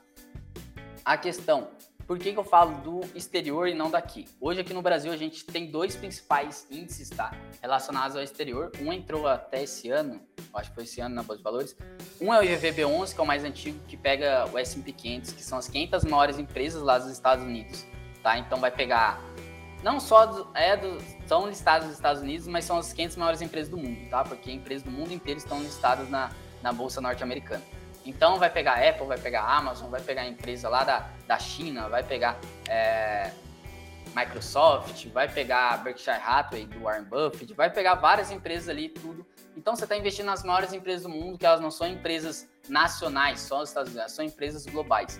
a questão, por que, que eu falo do exterior e não daqui? Hoje aqui no Brasil a gente tem dois principais índices, tá? Relacionados ao exterior. Um entrou até esse ano, acho que foi esse ano na Bolsa de Valores. Um é o IVB11, que é o mais antigo, que pega o S&P 500, que são as 500 maiores empresas lá dos Estados Unidos, tá? Então vai pegar não só do, é do, são listadas nos Estados Unidos, mas são as 500 maiores empresas do mundo, tá? Porque empresas do mundo inteiro estão listadas na, na bolsa norte-americana. Então vai pegar Apple, vai pegar Amazon, vai pegar empresa lá da, da China, vai pegar é, Microsoft, vai pegar Berkshire Hathaway do Warren Buffett, vai pegar várias empresas ali, tudo. Então você está investindo nas maiores empresas do mundo, que elas não são empresas nacionais, só os Estados Unidos, são empresas globais.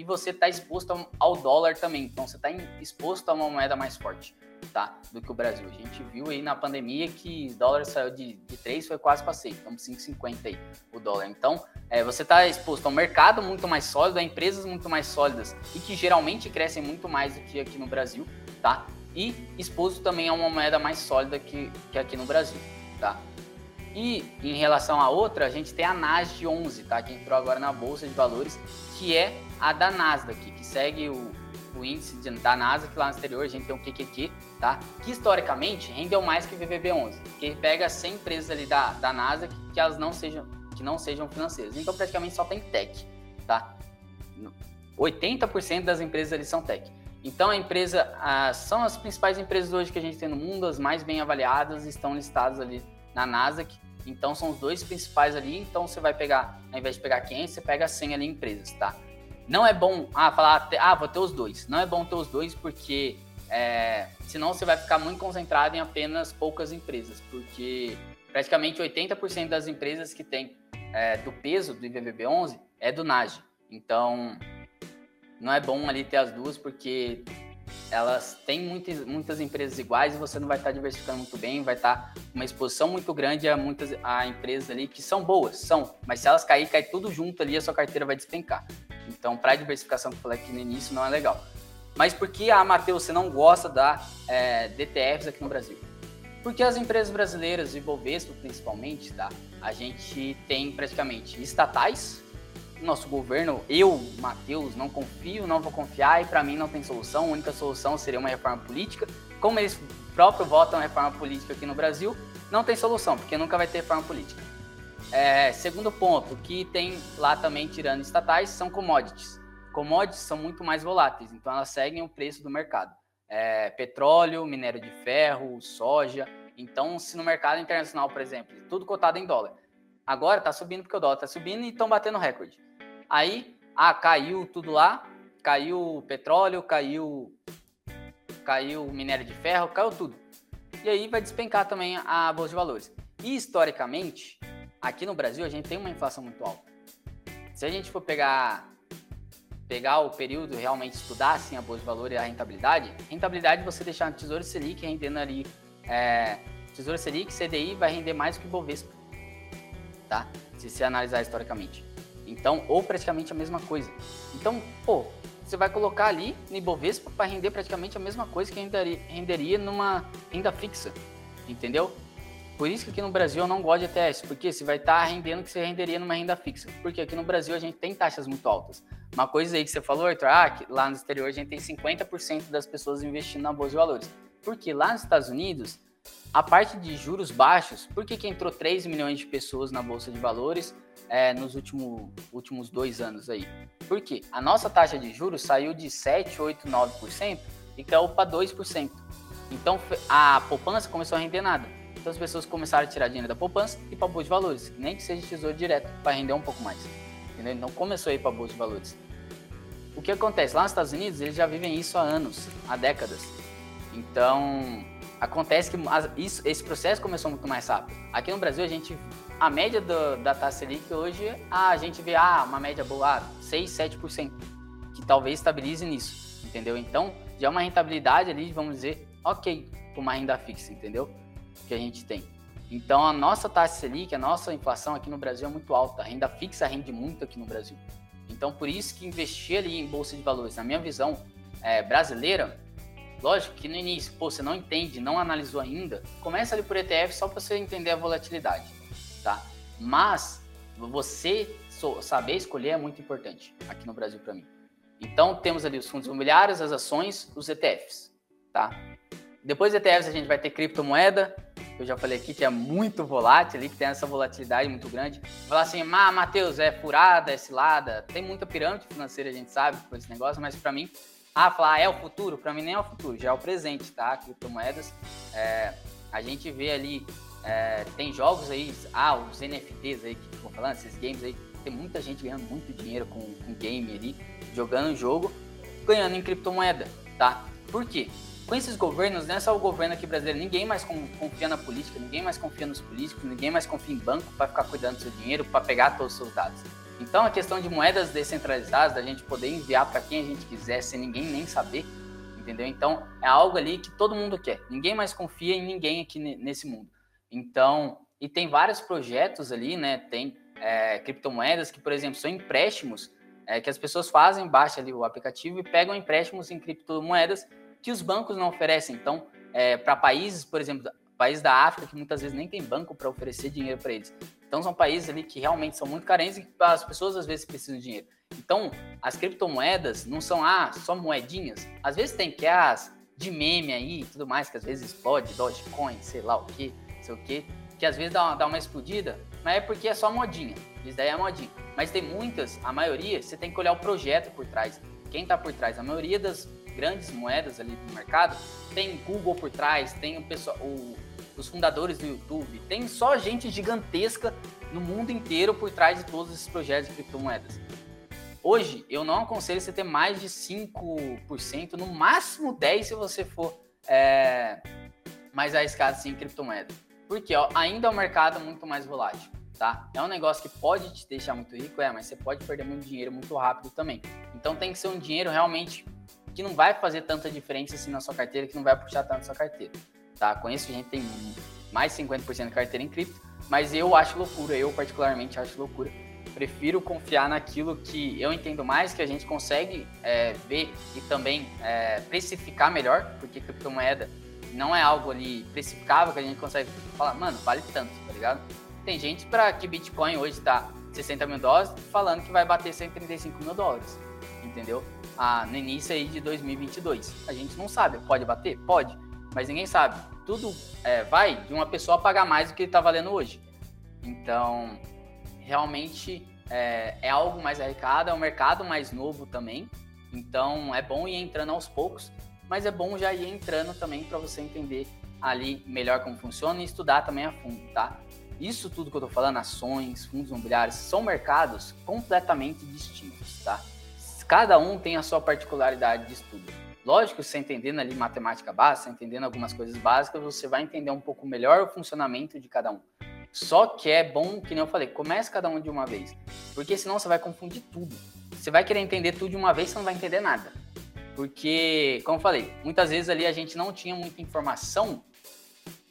E você está exposto ao dólar também, então você está exposto a uma moeda mais forte tá? Do que o Brasil. A gente viu aí na pandemia que o dólar saiu de, de 3, foi quase para 6, estamos 5,50 aí o dólar. Então, é, você está exposto a um mercado muito mais sólido, a empresas muito mais sólidas e que geralmente crescem muito mais do que aqui no Brasil, tá? E exposto também a uma moeda mais sólida que, que aqui no Brasil, tá? E em relação a outra, a gente tem a NASD 11, tá? Que entrou agora na Bolsa de Valores, que é a da Nasdaq, que segue o, o índice da NASA, que lá no exterior a gente tem o QQQ, tá? Que historicamente rendeu mais que o VVB11, que pega 100 empresas ali da, da NASA que, elas não sejam, que não sejam financeiras. Então praticamente só tem tech, tá? 80% das empresas ali são tech. Então a empresa, são as principais empresas hoje que a gente tem no mundo, as mais bem avaliadas, estão listadas ali na Nasdaq. Então são os dois principais ali. Então você vai pegar, ao invés de pegar 500, você pega 100 ali empresas, tá? Não é bom ah, falar, ah, vou ter os dois. Não é bom ter os dois porque é, senão você vai ficar muito concentrado em apenas poucas empresas, porque praticamente 80% das empresas que tem é, do peso do IVVB11 é do NAGE. Então, não é bom ali ter as duas, porque elas têm muitas, muitas empresas iguais e você não vai estar diversificando muito bem, vai estar uma exposição muito grande a muitas a empresas ali que são boas, são, mas se elas cair, cai tudo junto ali, a sua carteira vai despencar. Então, para diversificação que eu falei aqui no início, não é legal. Mas por que, ah, Matheus, você não gosta da é, DTFs aqui no Brasil? Porque as empresas brasileiras, e Bovespa principalmente, tá? A gente tem praticamente estatais. Nosso governo, eu, Matheus, não confio, não vou confiar e para mim não tem solução. A única solução seria uma reforma política. Como eles próprio votam reforma política aqui no Brasil, não tem solução, porque nunca vai ter reforma política. É, segundo ponto, que tem lá também, tirando estatais, são commodities. Commodities são muito mais voláteis, então elas seguem o preço do mercado. É, petróleo, minério de ferro, soja. Então, se no mercado internacional, por exemplo, tudo cotado em dólar, Agora tá subindo porque o dólar tá subindo e estão batendo recorde. Aí, ah, caiu tudo lá, caiu o petróleo, caiu caiu o minério de ferro, caiu tudo. E aí vai despencar também a bolsa de valores. E historicamente, aqui no Brasil a gente tem uma inflação muito alta. Se a gente for pegar pegar o período realmente estudar assim a bolsa de valores e a rentabilidade, rentabilidade você deixar no Tesouro Selic rendendo ali é, Tesouro Selic, CDI vai render mais que o Bovespa, tá? Se você analisar historicamente. Então, ou praticamente a mesma coisa. Então, pô, você vai colocar ali no Ibovespa para render praticamente a mesma coisa que renderia, renderia numa renda fixa, entendeu? Por isso que aqui no Brasil eu não gosto de ETS, porque você vai estar tá rendendo o que você renderia numa renda fixa. Porque aqui no Brasil a gente tem taxas muito altas. Uma coisa aí que você falou, Arthur, ah, lá no exterior a gente tem 50% das pessoas investindo na bolsa de valores. Porque lá nos Estados Unidos, a parte de juros baixos, por que, que entrou 3 milhões de pessoas na bolsa de valores é, nos último, últimos dois anos aí? Porque a nossa taxa de juros saiu de 7, 8, 9% e caiu para 2%. Então a poupança começou a render nada. Então as pessoas começaram a tirar dinheiro da poupança e para bolsa de valores, nem que seja tesouro direto, para render um pouco mais. Entendeu? Então começou a ir para bolsa de valores. O que acontece? Lá nos Estados Unidos, eles já vivem isso há anos, há décadas. Então, acontece que isso, esse processo começou muito mais rápido. Aqui no Brasil, a gente a média do, da taxa Selic hoje, a gente vê ah, uma média boa, ah, 6, 7%, que talvez estabilize nisso, entendeu? Então, já é uma rentabilidade ali, vamos dizer, ok, com uma renda fixa, entendeu? Que a gente tem. Então, a nossa taxa Selic, a nossa inflação aqui no Brasil é muito alta. A renda fixa rende muito aqui no Brasil. Então, por isso que investir ali em bolsa de valores, na minha visão é, brasileira, lógico que no início, pô, você não entende, não analisou ainda, começa ali por ETF só para você entender a volatilidade tá? Mas você saber escolher é muito importante aqui no Brasil para mim. Então temos ali os fundos imobiliários, as ações, os ETFs, tá? Depois dos ETFs a gente vai ter criptomoeda, eu já falei aqui que é muito volátil que tem essa volatilidade muito grande. Falar assim, ah, Matheus, é furada, é cilada, tem muita pirâmide financeira, a gente sabe, com esse negócio, mas para mim, ah, falar ah, é o futuro, para mim nem é o futuro, já é o presente, tá? Criptomoedas, é, a gente vê ali é, tem jogos aí, ah, os NFTs aí que estão falando, esses games aí, tem muita gente ganhando muito dinheiro com, com game ali, jogando jogo, ganhando em criptomoeda, tá? Por quê? Com esses governos, não é só o governo aqui brasileiro, ninguém mais confia na política, ninguém mais confia nos políticos, ninguém mais confia em banco para ficar cuidando do seu dinheiro, para pegar todos os seus dados. Então a questão de moedas descentralizadas, da gente poder enviar para quem a gente quiser, sem ninguém nem saber, entendeu? Então é algo ali que todo mundo quer. Ninguém mais confia em ninguém aqui nesse mundo. Então, e tem vários projetos ali, né? Tem é, criptomoedas que, por exemplo, são empréstimos é, que as pessoas fazem, baixa ali o aplicativo e pegam empréstimos em criptomoedas que os bancos não oferecem. Então, é, para países, por exemplo, países da África que muitas vezes nem tem banco para oferecer dinheiro para eles. Então, são países ali que realmente são muito carentes e que as pessoas às vezes precisam de dinheiro. Então, as criptomoedas não são ah, só moedinhas. Às vezes tem que as de meme aí e tudo mais, que às vezes explode, Dogecoin, sei lá o que sei o quê, que às vezes dá uma, dá uma explodida, mas é porque é só modinha. Isso daí é modinha. Mas tem muitas, a maioria, você tem que olhar o projeto por trás. Quem está por trás? A maioria das grandes moedas ali do mercado tem Google por trás, tem o pessoal, o, os fundadores do YouTube, tem só gente gigantesca no mundo inteiro por trás de todos esses projetos de criptomoedas. Hoje, eu não aconselho você ter mais de 5%, no máximo 10% se você for é, mais arriscado sim em criptomoeda. Porque ó, ainda é um mercado muito mais volátil, tá? É um negócio que pode te deixar muito rico, é, mas você pode perder muito dinheiro muito rápido também. Então tem que ser um dinheiro realmente que não vai fazer tanta diferença assim na sua carteira, que não vai puxar tanto a sua carteira, tá? Conheço gente que tem mais de 50% de carteira em cripto, mas eu acho loucura, eu particularmente acho loucura. Prefiro confiar naquilo que eu entendo mais, que a gente consegue é, ver e também é, precificar melhor, porque criptomoeda não é algo ali precificável que a gente consegue falar, mano, vale tanto, tá ligado? Tem gente para que Bitcoin hoje tá 60 mil dólares falando que vai bater 135 mil dólares, entendeu? Ah, no início aí de 2022. A gente não sabe, pode bater? Pode, mas ninguém sabe. Tudo é, vai de uma pessoa pagar mais do que está valendo hoje. Então, realmente é, é algo mais arrecado, é um mercado mais novo também. Então, é bom ir entrando aos poucos mas é bom já ir entrando também para você entender ali melhor como funciona e estudar também a fundo, tá? isso tudo que eu tô falando, ações, fundos imobiliários, são mercados completamente distintos, tá? Cada um tem a sua particularidade de estudo. Lógico, você entendendo ali matemática básica, entendendo algumas coisas básicas, você vai entender um pouco melhor o funcionamento de cada um. Só que é bom, que nem eu falei, comece cada um de uma vez. Porque senão você vai confundir tudo. Você vai querer entender tudo de uma vez, você não vai entender nada. Porque, como eu falei, muitas vezes ali a gente não tinha muita informação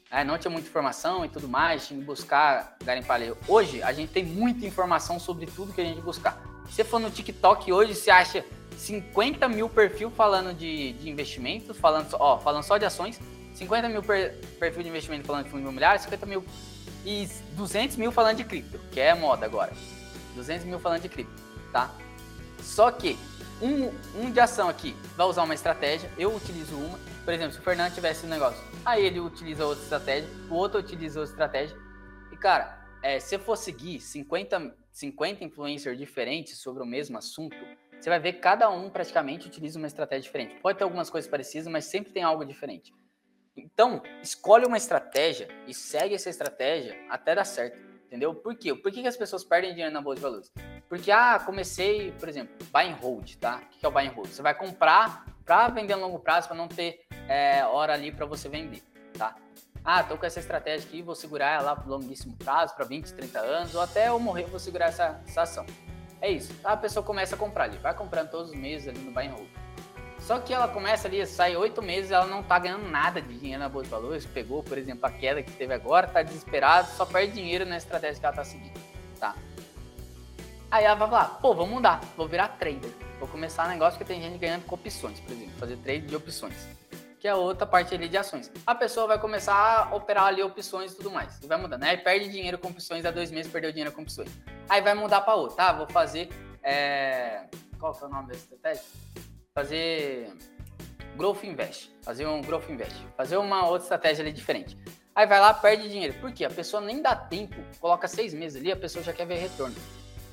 é, não tinha muita informação e tudo mais, tinha que buscar garimpar ali. Hoje, a gente tem muita informação sobre tudo que a gente buscar. Você for no TikTok hoje, você acha 50 mil perfil falando de, de investimentos, falando, ó, falando só de ações, 50 mil per, perfil de investimento falando de fundo imobiliário, 50 mil e 200 mil falando de cripto, que é moda agora. 200 mil falando de cripto, tá? Só que um, um de ação aqui vai usar uma estratégia, eu utilizo uma. Por exemplo, se o Fernando tivesse um negócio Aí ele utiliza outra estratégia, o outro utiliza outra estratégia. E, cara, é, se for seguir 50, 50 influencers diferentes sobre o mesmo assunto, você vai ver que cada um praticamente utiliza uma estratégia diferente. Pode ter algumas coisas parecidas, mas sempre tem algo diferente. Então, escolhe uma estratégia e segue essa estratégia até dar certo. Entendeu? Por quê? Por que, as pessoas perdem dinheiro na bolsa de valores? Porque, ah, comecei, por exemplo, buy and hold, tá? O que é o buy and hold? Você vai comprar para vender a longo prazo, para não ter é, hora ali para você vender, tá? Ah, tô com essa estratégia aqui, vou segurar ela por longuíssimo prazo, para 20, 30 anos, ou até eu morrer, vou segurar essa, essa ação. É isso. A pessoa começa a comprar ali, vai comprando todos os meses ali no buy and hold. Só que ela começa ali, sai oito meses, ela não tá ganhando nada de dinheiro na bolsa de valores. Pegou, por exemplo, a queda que teve agora, tá desesperado, só perde dinheiro na estratégia que ela tá seguindo, tá? Aí ela vai falar, pô, vou mudar, vou virar trader. Vou começar um negócio que tem gente ganhando com opções, por exemplo, fazer trade de opções que é outra parte ali de ações. A pessoa vai começar a operar ali opções e tudo mais. E vai mudando. Aí perde dinheiro com opções, há dois meses perdeu dinheiro com opções. Aí vai mudar para outra, tá? Vou fazer. É... Qual que é o nome dessa estratégia? Fazer Growth Invest. Fazer um Growth Invest. Fazer uma outra estratégia ali diferente. Aí vai lá, perde dinheiro. Por quê? A pessoa nem dá tempo, coloca seis meses ali, a pessoa já quer ver retorno.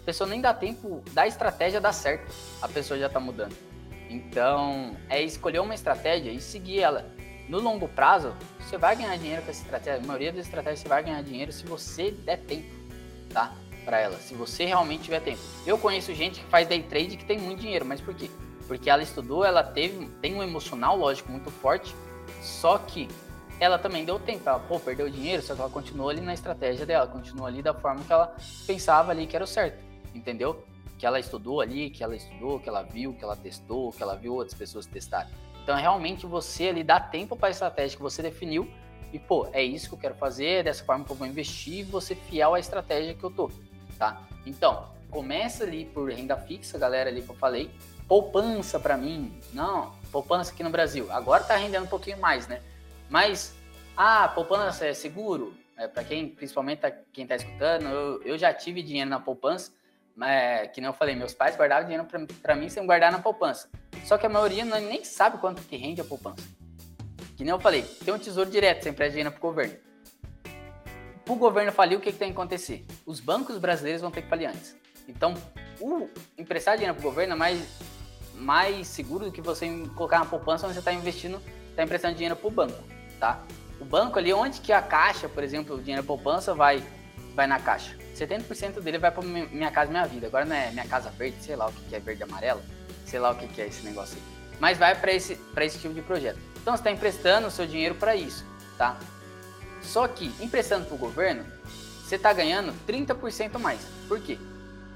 A pessoa nem dá tempo da estratégia dar certo. A pessoa já tá mudando. Então, é escolher uma estratégia e seguir ela. No longo prazo, você vai ganhar dinheiro com essa estratégia. A maioria das estratégias você vai ganhar dinheiro se você der tempo, tá? Para ela, se você realmente tiver tempo. Eu conheço gente que faz day trade que tem muito dinheiro, mas por quê? Porque ela estudou, ela teve, tem um emocional, lógico, muito forte, só que ela também deu tempo. Ela, pô, perdeu dinheiro, só que ela continuou ali na estratégia dela, continuou ali da forma que ela pensava ali que era o certo, entendeu? Que ela estudou ali, que ela estudou, que ela viu, que ela testou, que ela viu outras pessoas testarem. Então, é realmente você ali dá tempo para a estratégia que você definiu e, pô, é isso que eu quero fazer, dessa forma que eu vou investir e você fiel à estratégia que eu tô, tá? Então, começa ali por renda fixa, galera, ali que eu falei. Poupança para mim, não, poupança aqui no Brasil. Agora tá rendendo um pouquinho mais, né? Mas, ah, poupança é seguro? É, para quem, principalmente tá, quem tá escutando, eu, eu já tive dinheiro na poupança é, que eu falei, meus pais guardavam dinheiro para mim sem guardar na poupança. Só que a maioria não, nem sabe quanto que rende a poupança. Que nem eu falei, tem um tesouro direto, você empresta dinheiro pro governo. Para o governo falir, o que, que tem que acontecer? Os bancos brasileiros vão ter que falir antes. Então, o emprestar dinheiro para o governo é mais, mais seguro do que você colocar na poupança onde você está investindo, está emprestando dinheiro para o banco, tá? O banco ali, onde que a caixa, por exemplo, o dinheiro poupança vai, vai na caixa? 70% dele vai para Minha Casa Minha Vida. Agora não é Minha Casa Verde, sei lá o que é verde e amarelo, sei lá o que é esse negócio aí. Mas vai para esse, esse tipo de projeto. Então você está emprestando o seu dinheiro para isso, tá? Só que emprestando para o governo, você está ganhando 30% mais. Por quê?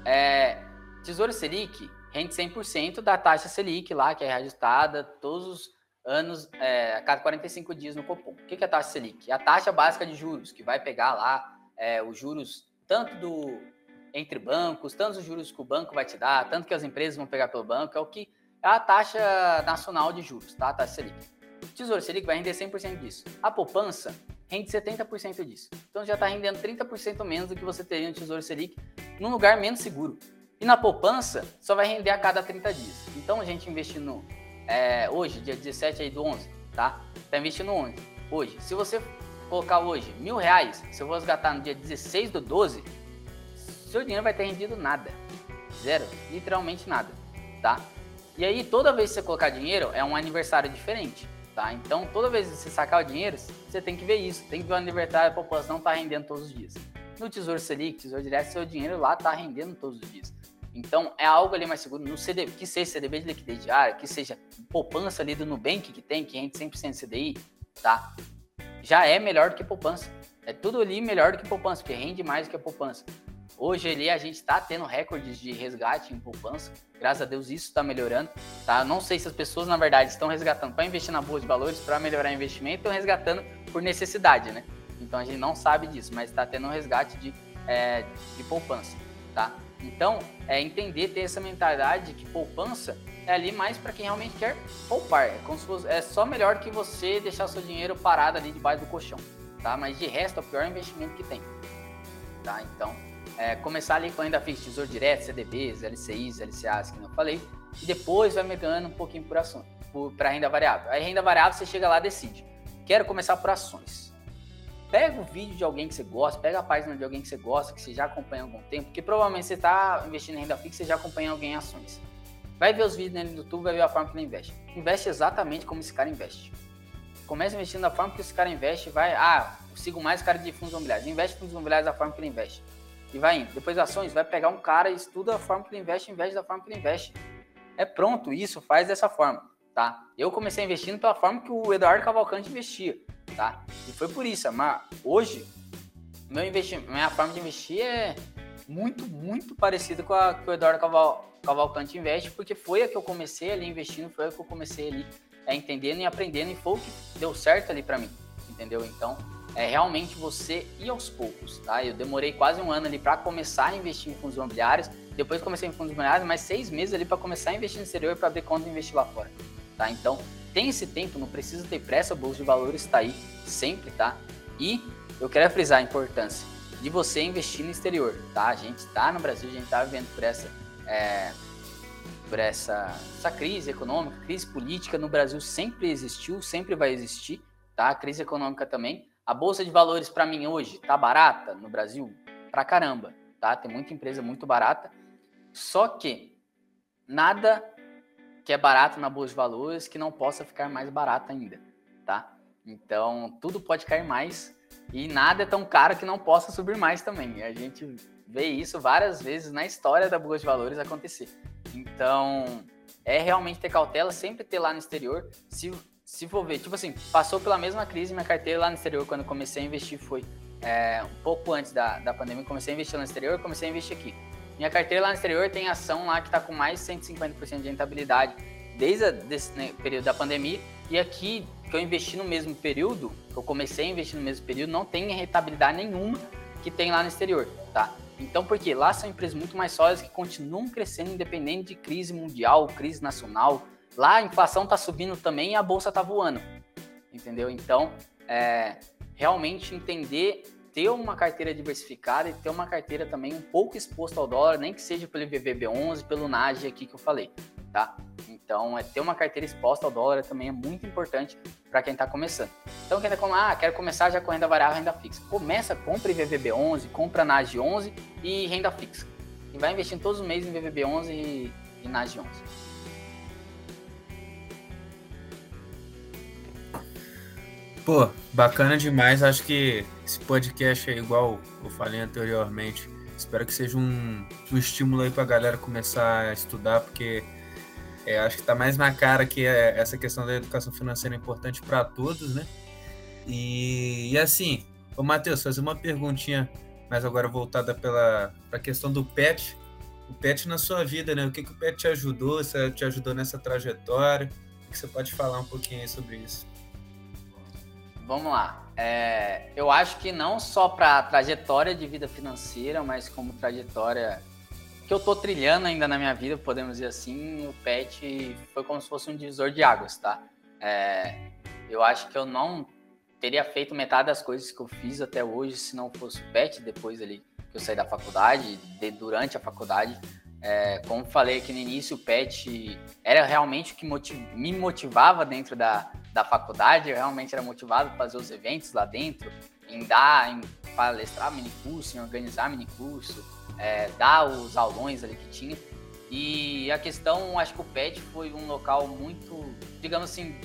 É, Tesouro Selic rende 100% da taxa Selic lá, que é reajustada todos os anos, é, a cada 45 dias no Copom. O que é a taxa Selic? É a taxa básica de juros, que vai pegar lá é, os juros tanto do entre bancos, tanto os juros que o banco vai te dar, tanto que as empresas vão pegar pelo banco, é o que é a taxa nacional de juros, tá? A taxa Selic. O Tesouro Selic vai render 100% disso. A poupança rende 70% disso. Então já está rendendo 30% menos do que você teria no Tesouro Selic num lugar menos seguro. E na poupança só vai render a cada 30 dias. Então a gente investindo é, hoje, dia 17 aí do 11, tá? Tá investindo onde? Hoje. Se você colocar hoje mil reais, se eu vou resgatar no dia 16 do 12, seu dinheiro vai ter rendido nada. Zero. Literalmente nada. Tá? E aí, toda vez que você colocar dinheiro, é um aniversário diferente. Tá? Então, toda vez que você sacar o dinheiro, você tem que ver isso. Tem que ver o aniversário, a população tá rendendo todos os dias. No Tesouro Selic, Tesouro Direto, seu dinheiro lá está rendendo todos os dias. Então, é algo ali mais seguro. No CD, que seja CDB de liquidez diária, que seja poupança ali do Nubank que tem, que rende 100% CDI, tá? Já é melhor do que poupança. É tudo ali melhor do que poupança, porque rende mais do que a poupança. Hoje ali a gente está tendo recordes de resgate em poupança. Graças a Deus isso está melhorando. Tá? Não sei se as pessoas, na verdade, estão resgatando para investir na bolsa de valores, para melhorar investimento, estão resgatando por necessidade, né? Então a gente não sabe disso, mas está tendo um resgate de, é, de poupança, tá? Então, é entender, ter essa mentalidade que poupança é ali mais para quem realmente quer poupar. É, fosse, é só melhor que você deixar seu dinheiro parado ali debaixo do colchão, tá? Mas de resto, é o pior investimento que tem, tá? Então, é, começar ali com renda fixa, tesouro direto, CDBs, LCIs, LCAs, que eu falei, e depois vai migrando um pouquinho por ações, para renda variável. Aí renda variável você chega lá e decide. Quero começar por ações. Pega o vídeo de alguém que você gosta, pega a página de alguém que você gosta, que você já acompanha há algum tempo, porque provavelmente você está investindo em renda fixa, você já acompanha alguém em ações. Vai ver os vídeos dele no YouTube, vai ver a forma que ele investe. Investe exatamente como esse cara investe. Começa investindo da forma que esse cara investe, vai, ah, eu sigo mais cara de fundos imobiliários. Investe fundos imobiliários da forma que ele investe e vai indo. Depois ações, vai pegar um cara e estuda a forma que ele investe, investe da forma que ele investe. É pronto, isso, faz dessa forma, tá? Eu comecei investindo pela forma que o Eduardo Cavalcante investia, tá? E foi por isso, mas hoje, meu investimento, minha forma de investir é muito, muito parecida com a que o Eduardo Caval, Cavalcante investe, porque foi a que eu comecei ali investindo, foi a que eu comecei ali é, entendendo e aprendendo, e foi o que deu certo ali para mim, entendeu? Então, é realmente você ir aos poucos, tá? Eu demorei quase um ano ali para começar a investir em fundos imobiliários, depois comecei em fundos imobiliários, mais seis meses ali para começar a investir no exterior para abrir conta e investir lá fora, tá? Então, tem esse tempo, não precisa ter pressa, o bolsa de valores está aí sempre, tá? E eu quero frisar a importância de você investir no exterior, tá? A gente está no Brasil, a gente está vivendo por essa, é, por essa, essa crise econômica, crise política no Brasil sempre existiu, sempre vai existir, tá? A crise econômica também. A bolsa de valores para mim hoje tá barata no Brasil pra caramba, tá? Tem muita empresa muito barata. Só que nada que é barato na bolsa de valores que não possa ficar mais barato ainda, tá? Então, tudo pode cair mais e nada é tão caro que não possa subir mais também. A gente vê isso várias vezes na história da bolsa de valores acontecer. Então, é realmente ter cautela, sempre ter lá no exterior. Se se for ver, tipo assim, passou pela mesma crise, minha carteira lá no exterior, quando comecei a investir, foi é, um pouco antes da, da pandemia, comecei a investir lá no exterior, comecei a investir aqui. Minha carteira lá no exterior tem ação lá que está com mais de 150% de rentabilidade desde esse né, período da pandemia. E aqui, que eu investi no mesmo período, que eu comecei a investir no mesmo período, não tem rentabilidade nenhuma que tem lá no exterior, tá? Então, porque lá são empresas muito mais sólidas que continuam crescendo independente de crise mundial, crise nacional, Lá a inflação está subindo também e a bolsa está voando. Entendeu? Então, é, realmente entender, ter uma carteira diversificada e ter uma carteira também um pouco exposta ao dólar, nem que seja pelo IVVB11, pelo NAGE aqui que eu falei, tá? Então, é ter uma carteira exposta ao dólar também é muito importante para quem está começando. Então, quem está com, ah, quero começar já com renda variável, renda fixa. Começa, compra IVVB11, compra NAGE 11 e renda fixa. E vai investindo todos os meses em IVVB11 e, e NAGE 11. Pô, bacana demais. Acho que esse podcast é igual eu falei anteriormente. Espero que seja um, um estímulo aí para a galera começar a estudar, porque é, acho que está mais na cara que é, essa questão da educação financeira é importante para todos, né? E, e assim, ô Matheus, fazer uma perguntinha, mas agora voltada para a questão do PET. O PET na sua vida, né? O que, que o PET te ajudou? Se te ajudou nessa trajetória? O que você pode falar um pouquinho sobre isso? Vamos lá. É, eu acho que não só para trajetória de vida financeira, mas como trajetória que eu tô trilhando ainda na minha vida, podemos dizer assim, o PET foi como se fosse um divisor de águas, tá? É, eu acho que eu não teria feito metade das coisas que eu fiz até hoje se não fosse o PET, depois ali que eu saí da faculdade, de, durante a faculdade. É, como falei aqui no início, o PET era realmente o que motiv me motivava dentro da, da faculdade, eu realmente era motivado para fazer os eventos lá dentro, em dar, em palestrar mini curso, em organizar mini curso, é, dar os aulões ali que tinha. E a questão, acho que o PET foi um local muito, digamos assim,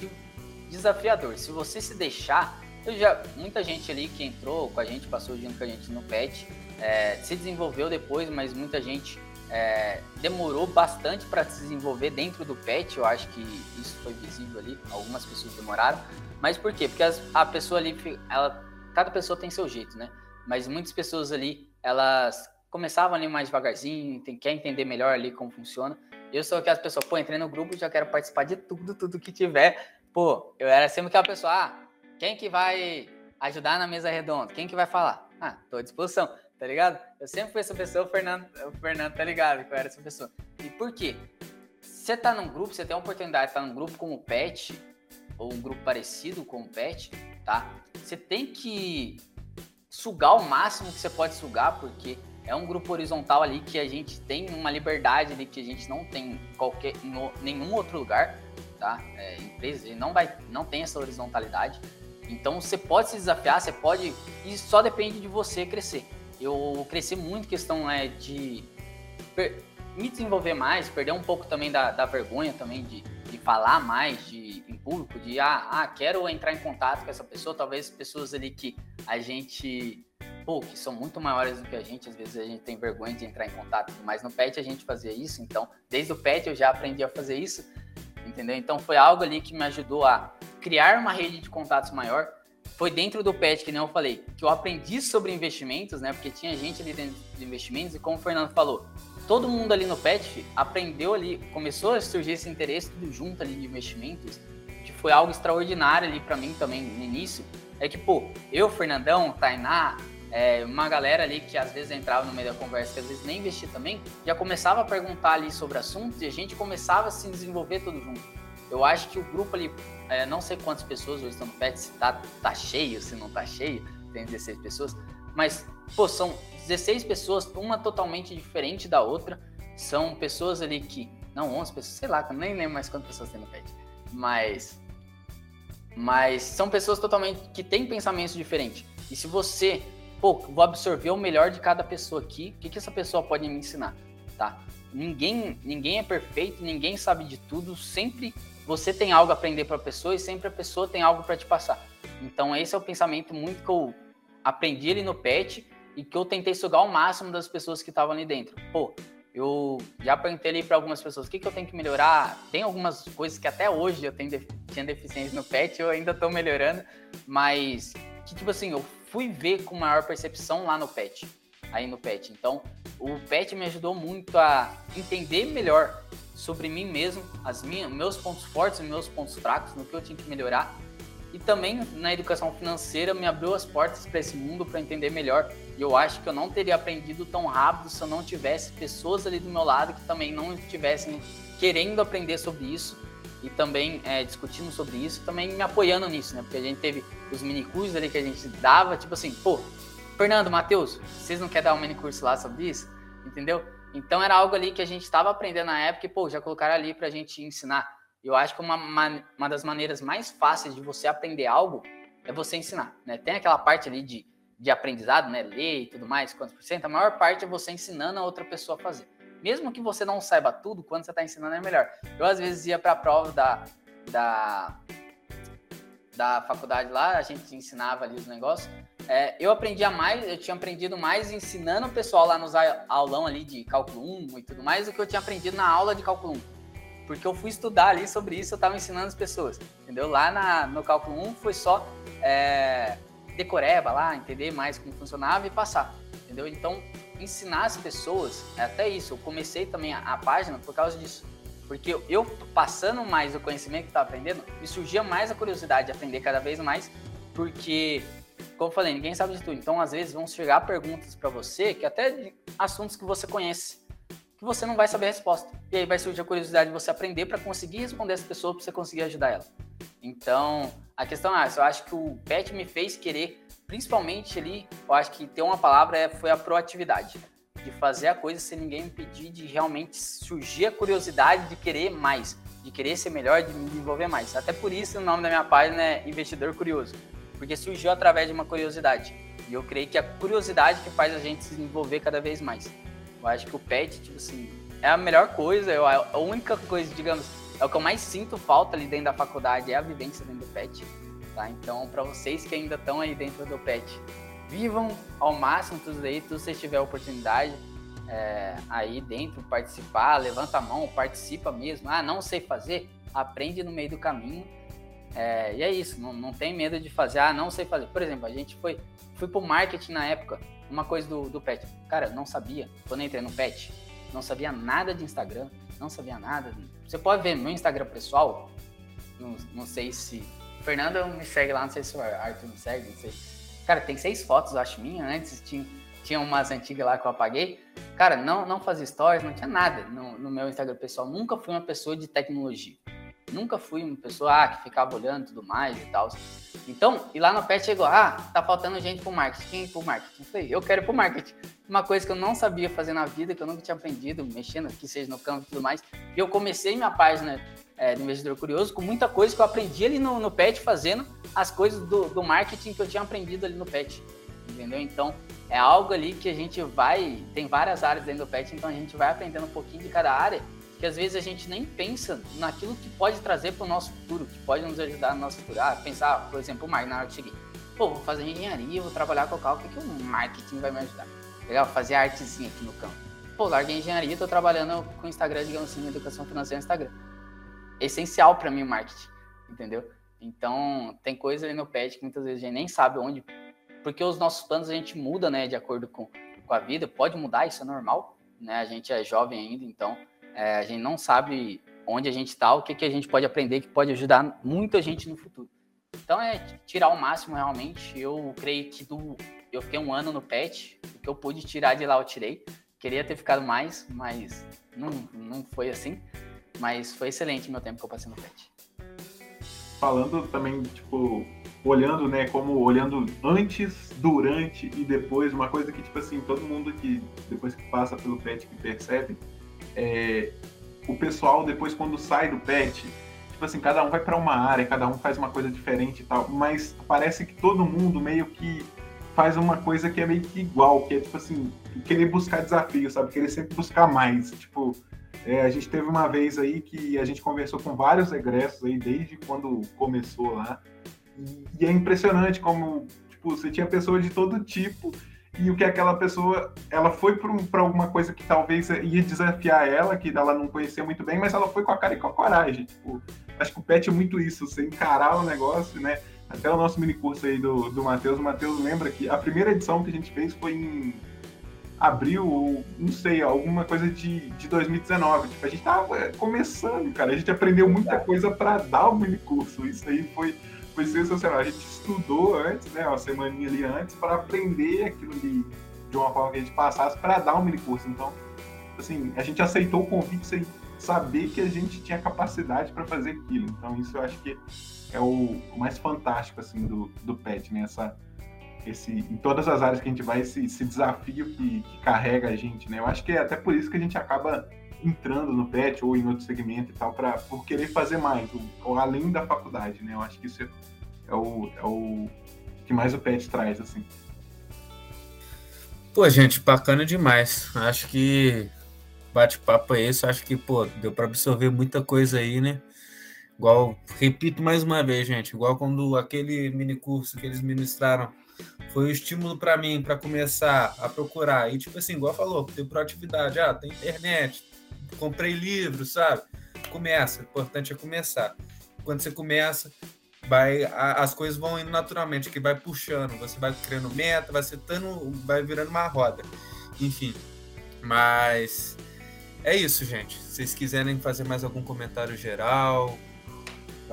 desafiador. Se você se deixar, eu já, muita gente ali que entrou com a gente, passou junto com a gente no PET, é, se desenvolveu depois, mas muita gente é, demorou bastante para se desenvolver dentro do PET. Eu acho que isso foi visível ali. Algumas pessoas demoraram. Mas por quê? Porque as, a pessoa ali, ela, cada pessoa tem seu jeito, né? Mas muitas pessoas ali, elas começavam ali mais devagarzinho, tem, quer entender melhor ali como funciona. Eu sou aquela pessoa, pô, entrei no grupo, já quero participar de tudo, tudo que tiver. Pô, eu era sempre aquela pessoa, ah, quem que vai ajudar na mesa redonda? Quem que vai falar? Ah, tô à disposição tá ligado? Eu sempre fui essa pessoa, o Fernando, o Fernando tá ligado que eu era essa pessoa. E por quê? Você tá num grupo, você tem a oportunidade de estar num grupo como o PET, ou um grupo parecido com o PET, tá? Você tem que sugar o máximo que você pode sugar, porque é um grupo horizontal ali que a gente tem uma liberdade ali que a gente não tem em qualquer, em nenhum outro lugar, tá? É, empresa não vai, não tem essa horizontalidade. Então você pode se desafiar, você pode, e só depende de você crescer eu cresci muito questão é, de me desenvolver mais, perder um pouco também da, da vergonha também de, de falar mais de, em público, de ah, ah, quero entrar em contato com essa pessoa, talvez pessoas ali que a gente, pô, que são muito maiores do que a gente, às vezes a gente tem vergonha de entrar em contato, mas no PET a gente fazia isso, então desde o PET eu já aprendi a fazer isso, entendeu? Então foi algo ali que me ajudou a criar uma rede de contatos maior, foi dentro do PET, que nem eu falei, que eu aprendi sobre investimentos, né? Porque tinha gente ali dentro de investimentos, e como o Fernando falou, todo mundo ali no PET aprendeu ali, começou a surgir esse interesse tudo junto ali de investimentos, que foi algo extraordinário ali para mim também no início. É que, pô, eu, Fernandão, Tainá, é, uma galera ali que às vezes entrava no meio da conversa, que às vezes nem investia também, já começava a perguntar ali sobre assuntos e a gente começava a se desenvolver tudo junto. Eu acho que o grupo ali, é, não sei quantas pessoas hoje estão no PET, se tá, tá cheio, se não tá cheio, tem 16 pessoas, mas, pô, são 16 pessoas, uma totalmente diferente da outra, são pessoas ali que, não, 11 pessoas, sei lá, eu nem lembro mais quantas pessoas tem no PET, mas, mas são pessoas totalmente que têm pensamentos diferentes, e se você, pô, vou absorver o melhor de cada pessoa aqui, o que, que essa pessoa pode me ensinar, tá? Ninguém, ninguém é perfeito, ninguém sabe de tudo, sempre você tem algo a aprender para a pessoa e sempre a pessoa tem algo para te passar. Então esse é o pensamento muito que eu aprendi ali no PET e que eu tentei sugar ao máximo das pessoas que estavam ali dentro. Pô, eu já perguntei ali para algumas pessoas o que, que eu tenho que melhorar. Tem algumas coisas que até hoje eu tenho tinha deficiência no PET, eu ainda estou melhorando, mas que tipo assim, eu fui ver com maior percepção lá no PET, aí no PET. Então, o PET me ajudou muito a entender melhor sobre mim mesmo, as minhas, meus pontos fortes e meus pontos fracos, no que eu tinha que melhorar. E também na educação financeira me abriu as portas para esse mundo para entender melhor. E eu acho que eu não teria aprendido tão rápido se eu não tivesse pessoas ali do meu lado que também não estivessem querendo aprender sobre isso e também é, discutindo sobre isso, também me apoiando nisso, né? Porque a gente teve os mini cursos ali que a gente dava, tipo assim, pô, Fernando, Matheus, vocês não querem dar um mini curso lá sobre isso? Entendeu? Então era algo ali que a gente estava aprendendo na época e, pô, já colocaram ali para a gente ensinar. Eu acho que uma, uma das maneiras mais fáceis de você aprender algo é você ensinar, né? Tem aquela parte ali de, de aprendizado, né? Ler e tudo mais, quantos por cento, a maior parte é você ensinando a outra pessoa a fazer. Mesmo que você não saiba tudo, quando você está ensinando é melhor. Eu, às vezes, ia para a prova da, da, da faculdade lá, a gente ensinava ali os negócios, é, eu aprendia mais, eu tinha aprendido mais ensinando o pessoal lá nos aulão ali de cálculo 1 e tudo mais do que eu tinha aprendido na aula de cálculo 1. Porque eu fui estudar ali sobre isso, eu estava ensinando as pessoas, entendeu? Lá na, no cálculo 1 foi só é, decoreba lá, entender mais como funcionava e passar, entendeu? Então, ensinar as pessoas, é até isso, eu comecei também a, a página por causa disso. Porque eu, passando mais o conhecimento que estava aprendendo, me surgia mais a curiosidade de aprender cada vez mais, porque como eu falei, ninguém sabe de tudo. Então, às vezes, vão chegar perguntas para você que até de assuntos que você conhece, que você não vai saber a resposta. E aí vai surgir a curiosidade de você aprender para conseguir responder essa pessoa, para você conseguir ajudar ela. Então, a questão é essa. Eu acho que o PET me fez querer, principalmente ali, eu acho que ter uma palavra é, foi a proatividade. De fazer a coisa sem ninguém me pedir, de realmente surgir a curiosidade de querer mais, de querer ser melhor, de me desenvolver mais. Até por isso o nome da minha página é Investidor Curioso porque surgiu através de uma curiosidade. E eu creio que a curiosidade que faz a gente se desenvolver cada vez mais. Eu acho que o pet, tipo assim, é a melhor coisa, é a única coisa, digamos, é o que eu mais sinto falta ali dentro da faculdade, é a vivência dentro do pet. tá? Então, para vocês que ainda estão aí dentro do pet, vivam ao máximo tudo aí, tudo se tiver oportunidade é, aí dentro, participar, levanta a mão, participa mesmo. Ah, não sei fazer, aprende no meio do caminho. É, e é isso, não, não tem medo de fazer, ah, não sei fazer. Por exemplo, a gente foi, fui pro marketing na época, uma coisa do, do pet. Cara, não sabia, quando entrei no pet, não sabia nada de Instagram, não sabia nada. Você pode ver meu Instagram pessoal, não, não sei se. Fernando me segue lá, não sei se o Arthur me segue, não sei. Cara, tem seis fotos, eu acho, minha, né? Tinha, tinha umas antigas lá que eu apaguei. Cara, não, não fazia stories, não tinha nada no, no meu Instagram pessoal. Nunca fui uma pessoa de tecnologia. Nunca fui uma pessoa ah, que ficava olhando tudo mais e tal. Então, e lá no PET chegou, ah, tá faltando gente pro marketing. Quem pro marketing? Eu falei, eu quero pro marketing. Uma coisa que eu não sabia fazer na vida, que eu nunca tinha aprendido, mexendo, que seja no campo e tudo mais. E eu comecei minha página é, do Investidor Curioso com muita coisa que eu aprendi ali no, no PET fazendo as coisas do, do marketing que eu tinha aprendido ali no PET. Entendeu? Então, é algo ali que a gente vai. Tem várias áreas dentro do PET, então a gente vai aprendendo um pouquinho de cada área, que às vezes a gente nem pensa naquilo que pode trazer para o nosso futuro, que pode nos ajudar no nosso futuro. Ah, pensar, por exemplo, o marketing. Pô, vou fazer engenharia, vou trabalhar com o carro, o que, que o marketing vai me ajudar? Legal, fazer artezinha aqui no campo. Pô, larguei engenharia, estou trabalhando com Instagram, digamos assim, educação financeira no Instagram. Essencial para mim o marketing, entendeu? Então, tem coisa ali no PET que muitas vezes a gente nem sabe onde porque os nossos planos a gente muda, né, de acordo com, com a vida, pode mudar, isso é normal, né, a gente é jovem ainda, então é, a gente não sabe onde a gente está, o que, que a gente pode aprender que pode ajudar muita gente no futuro. Então é tirar o máximo realmente, eu creio que do, eu fiquei um ano no PET, o que eu pude tirar de lá eu tirei, queria ter ficado mais, mas não, não foi assim, mas foi excelente meu tempo que eu passei no PET. Falando também, tipo, olhando, né, como olhando antes, durante e depois, uma coisa que, tipo assim, todo mundo que depois que passa pelo PET que percebe, é, o pessoal depois quando sai do PET, tipo assim, cada um vai para uma área, cada um faz uma coisa diferente e tal, mas parece que todo mundo meio que faz uma coisa que é meio que igual, que é tipo assim, querer buscar desafio, sabe? Querer sempre buscar mais, tipo, é, a gente teve uma vez aí que a gente conversou com vários egressos aí desde quando começou lá, e é impressionante como, tipo, você tinha pessoas de todo tipo e o que aquela pessoa, ela foi para alguma coisa que talvez ia desafiar ela, que ela não conhecia muito bem, mas ela foi com a cara e com a coragem. Tipo, acho que o PET é muito isso, você encarar o negócio, né? Até o nosso mini curso aí do, do Matheus, o Matheus lembra que a primeira edição que a gente fez foi em abril, ou não sei, alguma coisa de, de 2019. Tipo, a gente tava começando, cara. A gente aprendeu muita coisa para dar o mini curso. Isso aí foi foi sensacional. A gente estudou antes, né, uma semaninha ali antes, para aprender aquilo ali de uma forma que a gente passasse para dar um mini curso. Então, assim, a gente aceitou o convite sem saber que a gente tinha capacidade para fazer aquilo. Então, isso eu acho que é o, mais fantástico, assim, do, do PET, né? Essa, esse, em todas as áreas que a gente vai, esse, esse desafio que, que carrega a gente, né? Eu acho que é até por isso que a gente acaba entrando no PET ou em outro segmento e tal, pra, por querer fazer mais, ou, além da faculdade, né? Eu acho que isso é, é, o, é o que mais o PET traz, assim. Pô, gente, bacana demais. Acho que bate-papo é esse. Acho que, pô, deu para absorver muita coisa aí, né? Igual, repito mais uma vez, gente, igual quando aquele mini curso que eles ministraram foi o estímulo para mim para começar a procurar. E, tipo assim, igual falou, ter proatividade. Ah, tem internet, comprei livro, sabe? Começa, o importante é começar. Quando você começa, vai as coisas vão indo naturalmente, que vai puxando, você vai criando meta, vai setando, vai virando uma roda. Enfim, mas é isso, gente. Se vocês quiserem fazer mais algum comentário geral,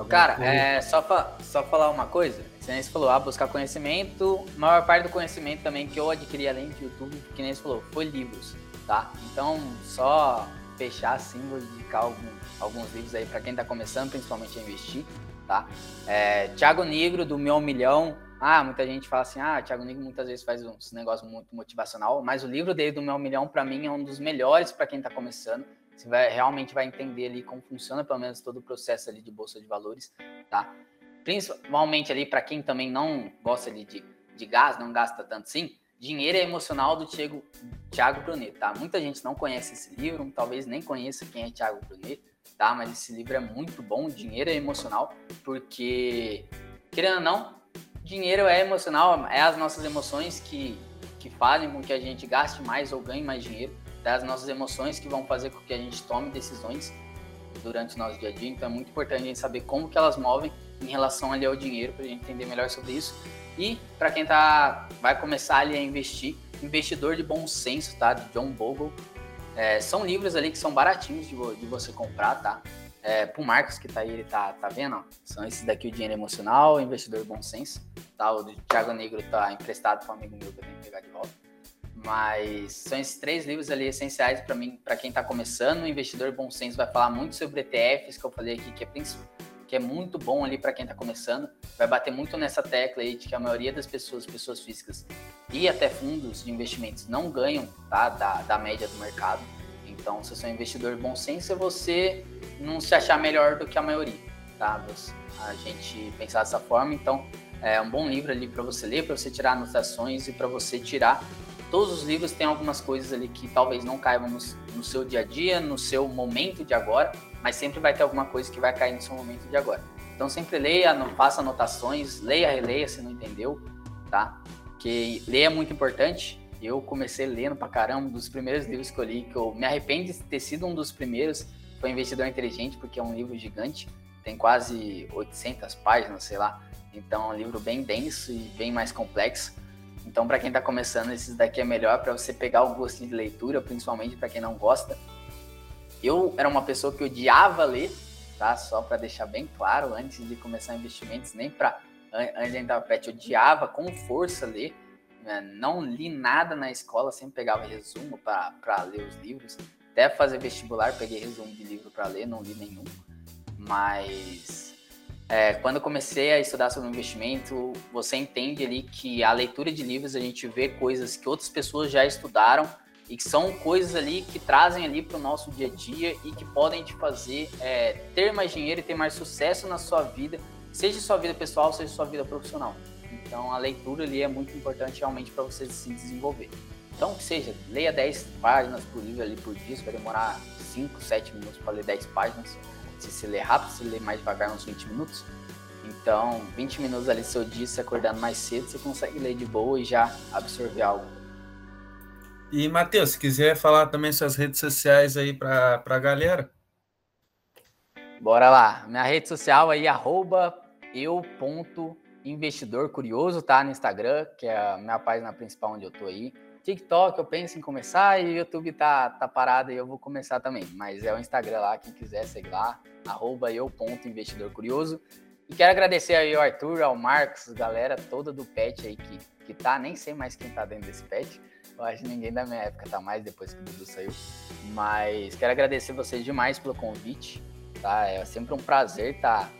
Cara, é, só, fa só falar uma coisa. Você falou, ah, buscar conhecimento. A maior parte do conhecimento também que eu adquiri além do YouTube, que nem você falou, foi livros, tá? Então, só fechar assim, vou indicar algum, alguns livros aí para quem está começando, principalmente a investir, tá? É, Tiago Negro, do Meu Milhão. Ah, muita gente fala assim, ah, Tiago Negro muitas vezes faz uns negócios muito motivacional, mas o livro dele do Meu Milhão, para mim, é um dos melhores para quem está começando. Você vai, realmente vai entender ali como funciona, pelo menos, todo o processo ali de Bolsa de Valores, tá? Principalmente ali para quem também não gosta ali de, de gás, não gasta tanto sim, Dinheiro é Emocional do Thiago, Thiago Brunet, tá? Muita gente não conhece esse livro, talvez nem conheça quem é Thiago Brunet, tá? Mas esse livro é muito bom, Dinheiro é Emocional, porque querendo ou não, dinheiro é emocional, é as nossas emoções que, que fazem com que a gente gaste mais ou ganhe mais dinheiro, é as nossas emoções que vão fazer com que a gente tome decisões durante o nosso dia a dia. Então é muito importante a gente saber como que elas movem em relação ali ao dinheiro para a gente entender melhor sobre isso. E para quem tá vai começar ali a investir, Investidor de Bom Senso, tá? De John Bogle. É, são livros ali que são baratinhos de, de você comprar, tá? É, pro Marcos que tá aí, ele tá, tá vendo? Ó, são esses daqui, o Dinheiro Emocional, Investidor de Bom Senso. Tá? O Thiago Negro tá emprestado para um amigo meu que eu tenho que pegar de volta. Mas são esses três livros ali essenciais para mim, para quem está começando. O Investidor Bom Senso vai falar muito sobre ETFs, que eu falei aqui, que é, que é muito bom ali para quem está começando. Vai bater muito nessa tecla aí de que a maioria das pessoas, pessoas físicas e até fundos de investimentos não ganham tá, da, da média do mercado. Então, se você é um investidor bom senso, você não se achar melhor do que a maioria, tá? A gente pensar dessa forma. Então, é um bom livro ali para você ler, para você tirar anotações e para você tirar todos os livros têm algumas coisas ali que talvez não caibam no, no, seu dia a dia, no seu momento de agora, mas sempre vai ter alguma coisa que vai cair no seu momento de agora. Então sempre leia, não faça anotações, leia, releia se não entendeu, tá? Que ler é muito importante. Eu comecei lendo pra caramba, um dos primeiros livros que eu li, que eu me arrependo de ter sido um dos primeiros, foi Investidor Inteligente, porque é um livro gigante, tem quase 800 páginas, sei lá. Então é um livro bem denso e bem mais complexo. Então, para quem está começando, esses daqui é melhor para você pegar o gostinho de leitura, principalmente para quem não gosta. Eu era uma pessoa que odiava ler, tá? Só para deixar bem claro, antes de começar investimentos, nem para antes de pet, odiava com força ler. Né? Não li nada na escola, sempre pegava resumo para ler os livros. Até fazer vestibular, peguei resumo de livro para ler, não li nenhum. Mas é, quando comecei a estudar sobre investimento, você entende ali que a leitura de livros a gente vê coisas que outras pessoas já estudaram e que são coisas ali que trazem ali para o nosso dia a dia e que podem te fazer é, ter mais dinheiro e ter mais sucesso na sua vida, seja sua vida pessoal, seja sua vida profissional. Então a leitura ali é muito importante realmente para você se desenvolver. Então que seja, leia 10 páginas por livro ali por dia, vai demorar 5, 7 minutos para ler 10 páginas se você ler rápido, se ler mais devagar, uns 20 minutos. Então, 20 minutos ali seu dia, se acordando mais cedo, você consegue ler de boa e já absorver algo. E, Matheus, se quiser falar também suas redes sociais aí para a galera. Bora lá. Minha rede social aí, arroba eu.investidor curioso, tá? No Instagram, que é a minha página principal onde eu tô aí. TikTok eu penso em começar e o YouTube tá, tá parado e eu vou começar também. Mas é o Instagram lá, quem quiser seguir lá, arroba eu.investidor curioso. E quero agradecer aí ao Arthur, ao Marcos, galera toda do pet aí que, que tá, nem sei mais quem tá dentro desse pet. Eu acho que ninguém da minha época tá mais depois que o Dudu saiu. Mas quero agradecer vocês demais pelo convite, tá? É sempre um prazer estar tá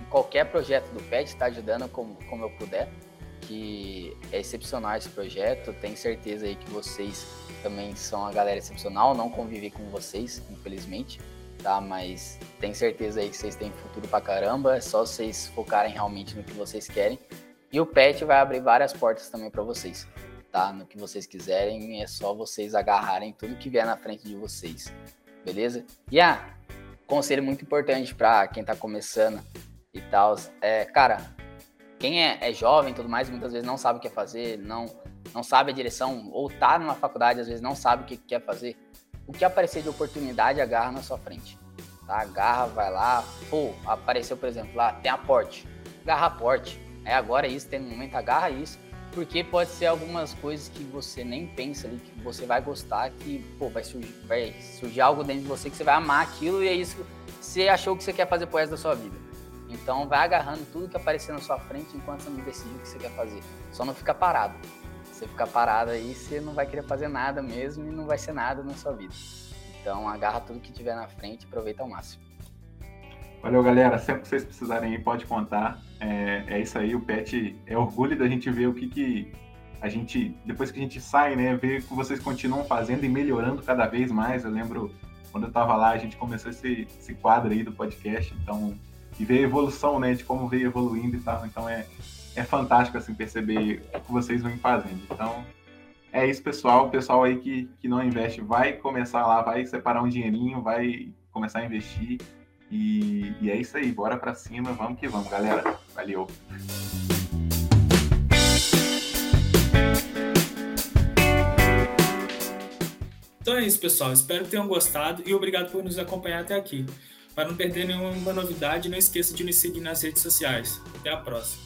em qualquer projeto do pet, tá ajudando como, como eu puder que é excepcional esse projeto. Tenho certeza aí que vocês também são uma galera excepcional. Não convivi com vocês, infelizmente, tá? Mas tenho certeza aí que vocês têm futuro pra caramba. É só vocês focarem realmente no que vocês querem. E o PET vai abrir várias portas também para vocês, tá? No que vocês quiserem, é só vocês agarrarem tudo que vier na frente de vocês, beleza? E ah, conselho muito importante para quem tá começando e tal, é, cara, quem é, é jovem e tudo mais, muitas vezes não sabe o que fazer, não, não sabe a direção, ou tá numa faculdade, às vezes não sabe o que quer fazer. O que aparecer de oportunidade, agarra na sua frente. Tá? Agarra, vai lá, pô, apareceu, por exemplo, lá, tem aporte. Agarra aporte. É agora isso, tem um momento, agarra isso. Porque pode ser algumas coisas que você nem pensa ali, que você vai gostar, que, pô, vai surgir, vai surgir algo dentro de você que você vai amar aquilo e é isso que você achou que você quer fazer pro resto da sua vida. Então vai agarrando tudo que aparecer na sua frente enquanto você não decide o que você quer fazer. Só não fica parado. Você ficar parado aí, você não vai querer fazer nada mesmo e não vai ser nada na sua vida. Então agarra tudo que tiver na frente e aproveita ao máximo. Valeu, galera. Sempre que vocês precisarem aí, pode contar. É, é isso aí, o Pet é orgulho da gente ver o que, que a gente, depois que a gente sai, né, ver que vocês continuam fazendo e melhorando cada vez mais. Eu lembro quando eu estava lá, a gente começou esse, esse quadro aí do podcast, então e ver a evolução, né, de como veio evoluindo e tal. Então é, é fantástico, assim, perceber o que vocês vêm fazendo. Então, é isso, pessoal. O pessoal aí que, que não investe vai começar lá, vai separar um dinheirinho, vai começar a investir. E, e é isso aí, bora pra cima, vamos que vamos, galera. Valeu! Então é isso, pessoal. Espero que tenham gostado e obrigado por nos acompanhar até aqui. Para não perder nenhuma novidade, não esqueça de nos seguir nas redes sociais. Até a próxima.